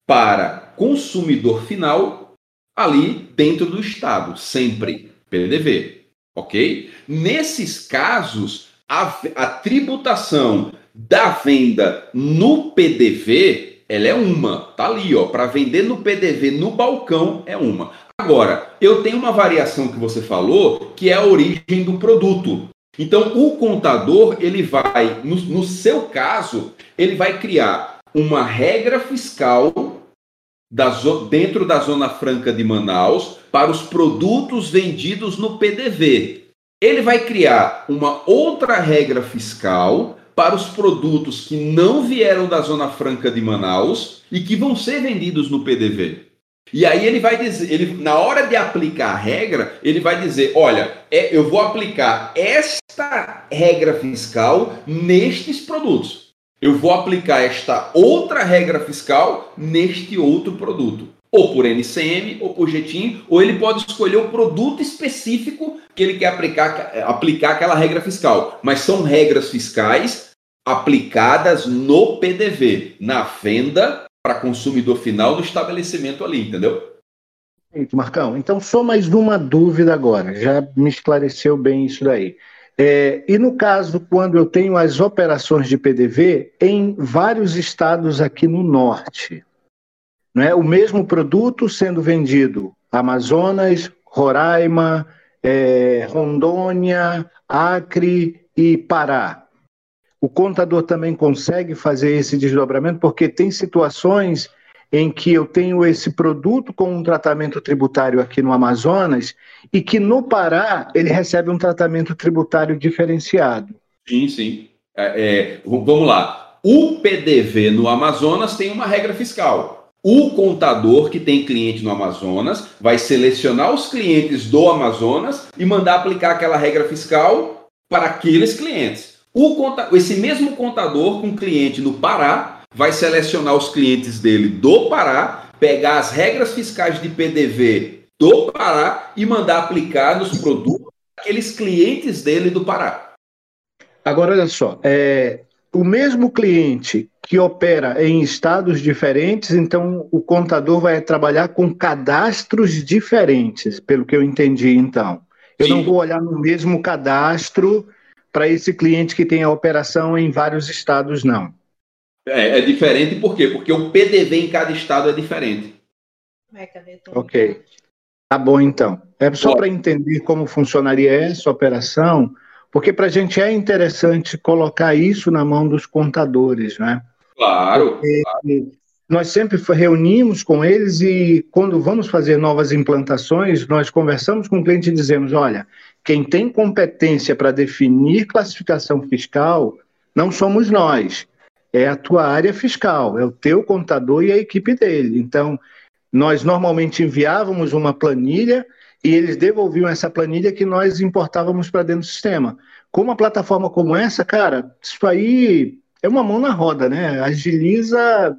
para consumidor final ali dentro do Estado, sempre PDV, ok? Nesses casos, a, a tributação da venda no PDV, ela é uma, tá ali, ó, para vender no PDV no balcão é uma. Agora, eu tenho uma variação que você falou, que é a origem do produto. Então, o contador, ele vai, no, no seu caso, ele vai criar uma regra fiscal da, dentro da Zona Franca de Manaus para os produtos vendidos no PDV. Ele vai criar uma outra regra fiscal para os produtos que não vieram da Zona Franca de Manaus e que vão ser vendidos no PDV. E aí ele vai dizer, ele, na hora de aplicar a regra, ele vai dizer: olha, é, eu vou aplicar esta regra fiscal nestes produtos eu vou aplicar esta outra regra fiscal neste outro produto. Ou por NCM, ou por Jetim, ou ele pode escolher o produto específico que ele quer aplicar, aplicar aquela regra fiscal. Mas são regras fiscais aplicadas no PDV, na venda para consumidor final do estabelecimento ali, entendeu? Marcão, então só mais uma dúvida agora, já me esclareceu bem isso daí. É, e no caso, quando eu tenho as operações de PDV em vários estados aqui no norte, é? o mesmo produto sendo vendido Amazonas, Roraima, é, Rondônia, Acre e Pará. O contador também consegue fazer esse desdobramento, porque tem situações em que eu tenho esse produto com um tratamento tributário aqui no Amazonas e que no Pará ele recebe um tratamento tributário diferenciado. Sim, sim. É, é, vamos lá. O PDV no Amazonas tem uma regra fiscal. O contador que tem cliente no Amazonas vai selecionar os clientes do Amazonas e mandar aplicar aquela regra fiscal para aqueles clientes. O conta... Esse mesmo contador com cliente no Pará vai selecionar os clientes dele do Pará, pegar as regras fiscais de PDV do Pará e mandar aplicar nos produtos daqueles clientes dele do Pará. Agora, olha só, é, o mesmo cliente que opera em estados diferentes, então o contador vai trabalhar com cadastros diferentes, pelo que eu entendi, então. Eu Sim. não vou olhar no mesmo cadastro para esse cliente que tem a operação em vários estados, não. É, é diferente por quê? Porque o PDV em cada estado é diferente. Ok. Tá bom, então. É só para entender como funcionaria essa operação, porque para a gente é interessante colocar isso na mão dos contadores, né? Claro, claro. Nós sempre reunimos com eles e, quando vamos fazer novas implantações, nós conversamos com o cliente e dizemos: olha, quem tem competência para definir classificação fiscal não somos nós é a tua área fiscal, é o teu contador e a equipe dele. Então, nós normalmente enviávamos uma planilha e eles devolviam essa planilha que nós importávamos para dentro do sistema. Com uma plataforma como essa, cara, isso aí é uma mão na roda, né? Agiliza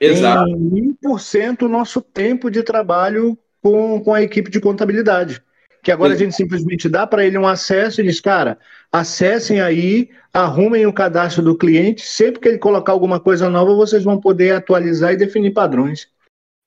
Exato. em 1% o nosso tempo de trabalho com, com a equipe de contabilidade. Que agora a gente simplesmente dá para ele um acesso e diz, cara, acessem aí, arrumem o cadastro do cliente, sempre que ele colocar alguma coisa nova, vocês vão poder atualizar e definir padrões.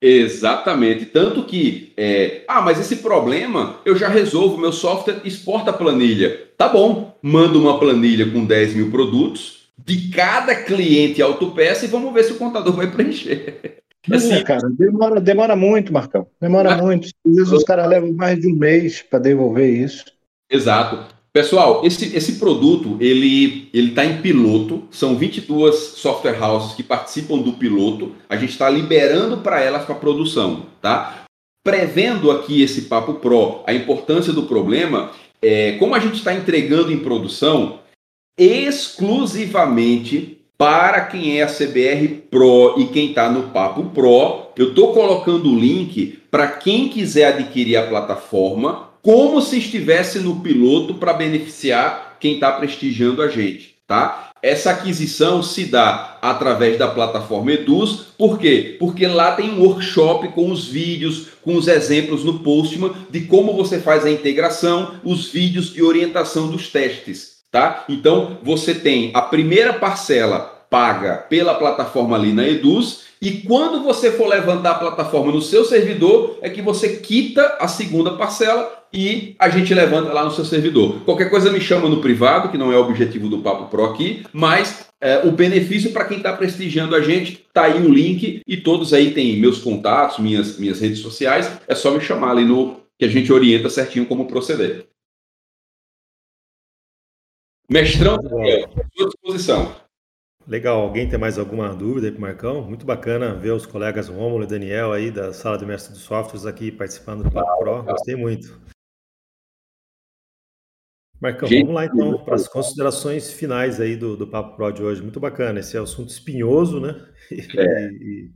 Exatamente. Tanto que, é, ah, mas esse problema eu já resolvo, meu software exporta a planilha. Tá bom, manda uma planilha com 10 mil produtos de cada cliente autopeça e vamos ver se o contador vai preencher. Assim, é, cara, demora, demora muito, Marcão. Demora mas... muito. Às vezes os caras levam mais de um mês para devolver isso. Exato. Pessoal, esse, esse produto, ele está em piloto, são 22 software houses que participam do piloto, a gente está liberando para elas para produção, tá? Prevendo aqui esse Papo Pro, a importância do problema, é, como a gente está entregando em produção, exclusivamente para quem é a CBR Pro e quem está no Papo Pro, eu estou colocando o link para quem quiser adquirir a plataforma como se estivesse no piloto para beneficiar quem está prestigiando a gente, tá? Essa aquisição se dá através da plataforma Eduz, por quê? Porque lá tem um workshop com os vídeos, com os exemplos no Postman de como você faz a integração, os vídeos de orientação dos testes, tá? Então você tem a primeira parcela paga pela plataforma ali na Eduz e quando você for levantar a plataforma no seu servidor, é que você quita a segunda parcela e a gente levanta lá no seu servidor. Qualquer coisa me chama no privado, que não é o objetivo do Papo Pro aqui, mas é, o benefício para quem está prestigiando a gente, tá aí o link e todos aí têm meus contatos, minhas, minhas redes sociais, é só me chamar ali no que a gente orienta certinho como proceder. Mestrão, à sua disposição. Legal, alguém tem mais alguma dúvida aí para o Marcão? Muito bacana ver os colegas Romulo e Daniel aí da sala de mestre de softwares aqui participando do Papo Pro, gostei muito. Marcão, vamos lá então para as considerações finais aí do, do Papo Pro de hoje. Muito bacana, esse é um assunto espinhoso, né? É. E,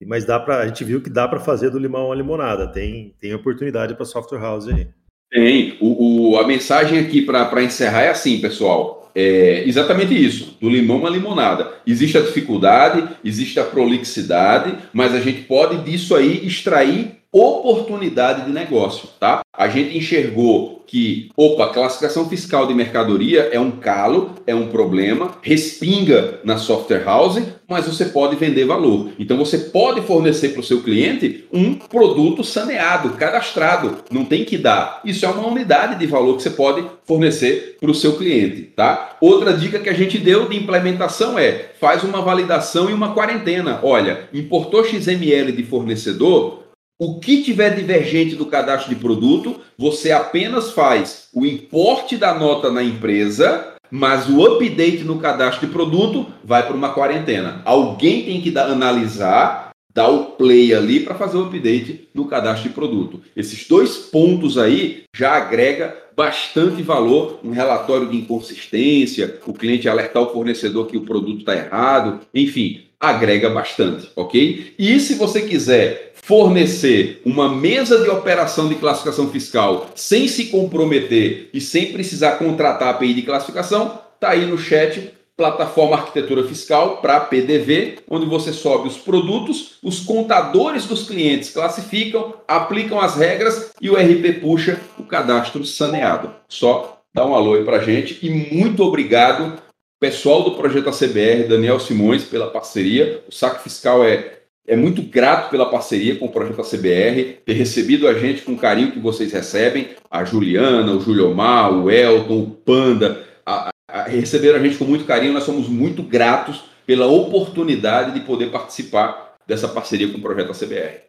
e, mas dá para a gente viu que dá para fazer do limão uma limonada. Tem, tem oportunidade para software house aí. Tem. O, o a mensagem aqui para encerrar é assim, pessoal. É exatamente isso. Do limão uma limonada. Existe a dificuldade, existe a prolixidade, mas a gente pode disso aí extrair oportunidade de negócio, tá? A gente enxergou que, opa, classificação fiscal de mercadoria é um calo, é um problema, respinga na software house, mas você pode vender valor. Então você pode fornecer para o seu cliente um produto saneado, cadastrado, não tem que dar. Isso é uma unidade de valor que você pode fornecer para o seu cliente, tá? Outra dica que a gente deu de implementação é faz uma validação e uma quarentena. Olha, importou XML de fornecedor, o que tiver divergente do cadastro de produto, você apenas faz o importe da nota na empresa, mas o update no cadastro de produto vai para uma quarentena. Alguém tem que dar, analisar, dar o play ali para fazer o update no cadastro de produto. Esses dois pontos aí já agrega bastante valor, um relatório de inconsistência, o cliente alertar o fornecedor que o produto está errado, enfim, agrega bastante, ok? E se você quiser fornecer uma mesa de operação de classificação fiscal sem se comprometer e sem precisar contratar a API de classificação, está aí no chat plataforma arquitetura fiscal para PDV, onde você sobe os produtos, os contadores dos clientes classificam, aplicam as regras e o RP puxa o cadastro saneado. Só dá um alô aí para gente e muito obrigado pessoal do projeto ACBR, Daniel Simões, pela parceria. O saque fiscal é é muito grato pela parceria com o projeto ACBR, ter recebido a gente com o carinho que vocês recebem, a Juliana, o Juliomar, o Elton, o Panda, a, a, receberam a gente com muito carinho, nós somos muito gratos pela oportunidade de poder participar dessa parceria com o projeto ACBR.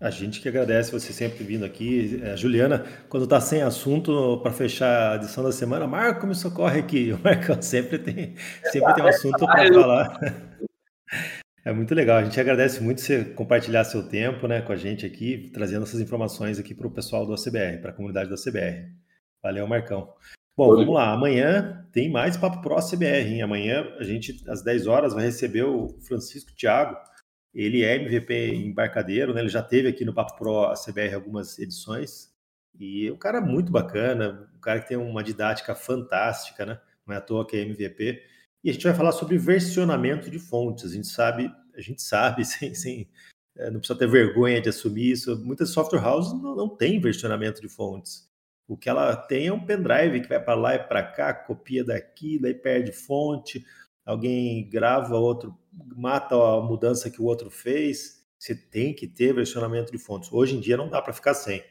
A gente que agradece você sempre vindo aqui. É, Juliana, quando está sem assunto para fechar a edição da semana, Marco, me socorre aqui. O Marco sempre tem, sempre tem um assunto para falar. É muito legal. A gente agradece muito você compartilhar seu tempo né, com a gente aqui, trazendo essas informações aqui para o pessoal do ACBR, para a comunidade do ACBR. Valeu, Marcão. Bom, Oi. vamos lá. Amanhã tem mais Papo Pro ACBR. Hein? Amanhã a gente, às 10 horas, vai receber o Francisco Thiago. Ele é MVP embarcadeiro, né? Ele já teve aqui no Papo Pro ACBR algumas edições. E é um cara muito bacana, um cara que tem uma didática fantástica, né? Não é à toa que é MVP. E a gente vai falar sobre versionamento de fontes. A gente sabe, a gente sabe, sem, sem é, não precisa ter vergonha de assumir isso. Muitas software houses não, não têm versionamento de fontes. O que ela tem é um pendrive que vai para lá e para cá, copia daqui, daí perde fonte, alguém grava, outro mata a mudança que o outro fez. Você tem que ter versionamento de fontes. Hoje em dia não dá para ficar sem.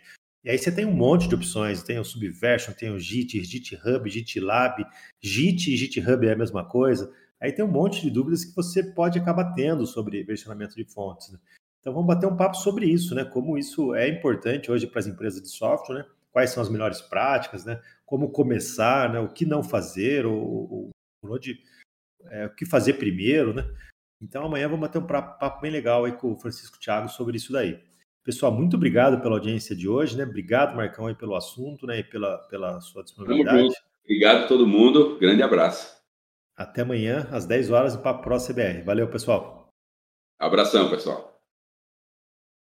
E aí você tem um monte de opções, tem o Subversion, tem o Git, GitHub, GitLab, Git e GitHub é a mesma coisa. Aí tem um monte de dúvidas que você pode acabar tendo sobre versionamento de fontes. Né? Então vamos bater um papo sobre isso, né? Como isso é importante hoje para as empresas de software, né? Quais são as melhores práticas, né? Como começar, né? O que não fazer, ou, ou onde, é, o que fazer primeiro, né? Então amanhã vamos bater um papo bem legal aí com o Francisco Thiago sobre isso daí. Pessoal, muito obrigado pela audiência de hoje, né? Obrigado, Marcão, aí pelo assunto, né? E pela, pela sua disponibilidade. Obrigado a todo mundo. Grande abraço. Até amanhã, às 10 horas, no Papo Pro CBR. Valeu, pessoal. Abração, pessoal.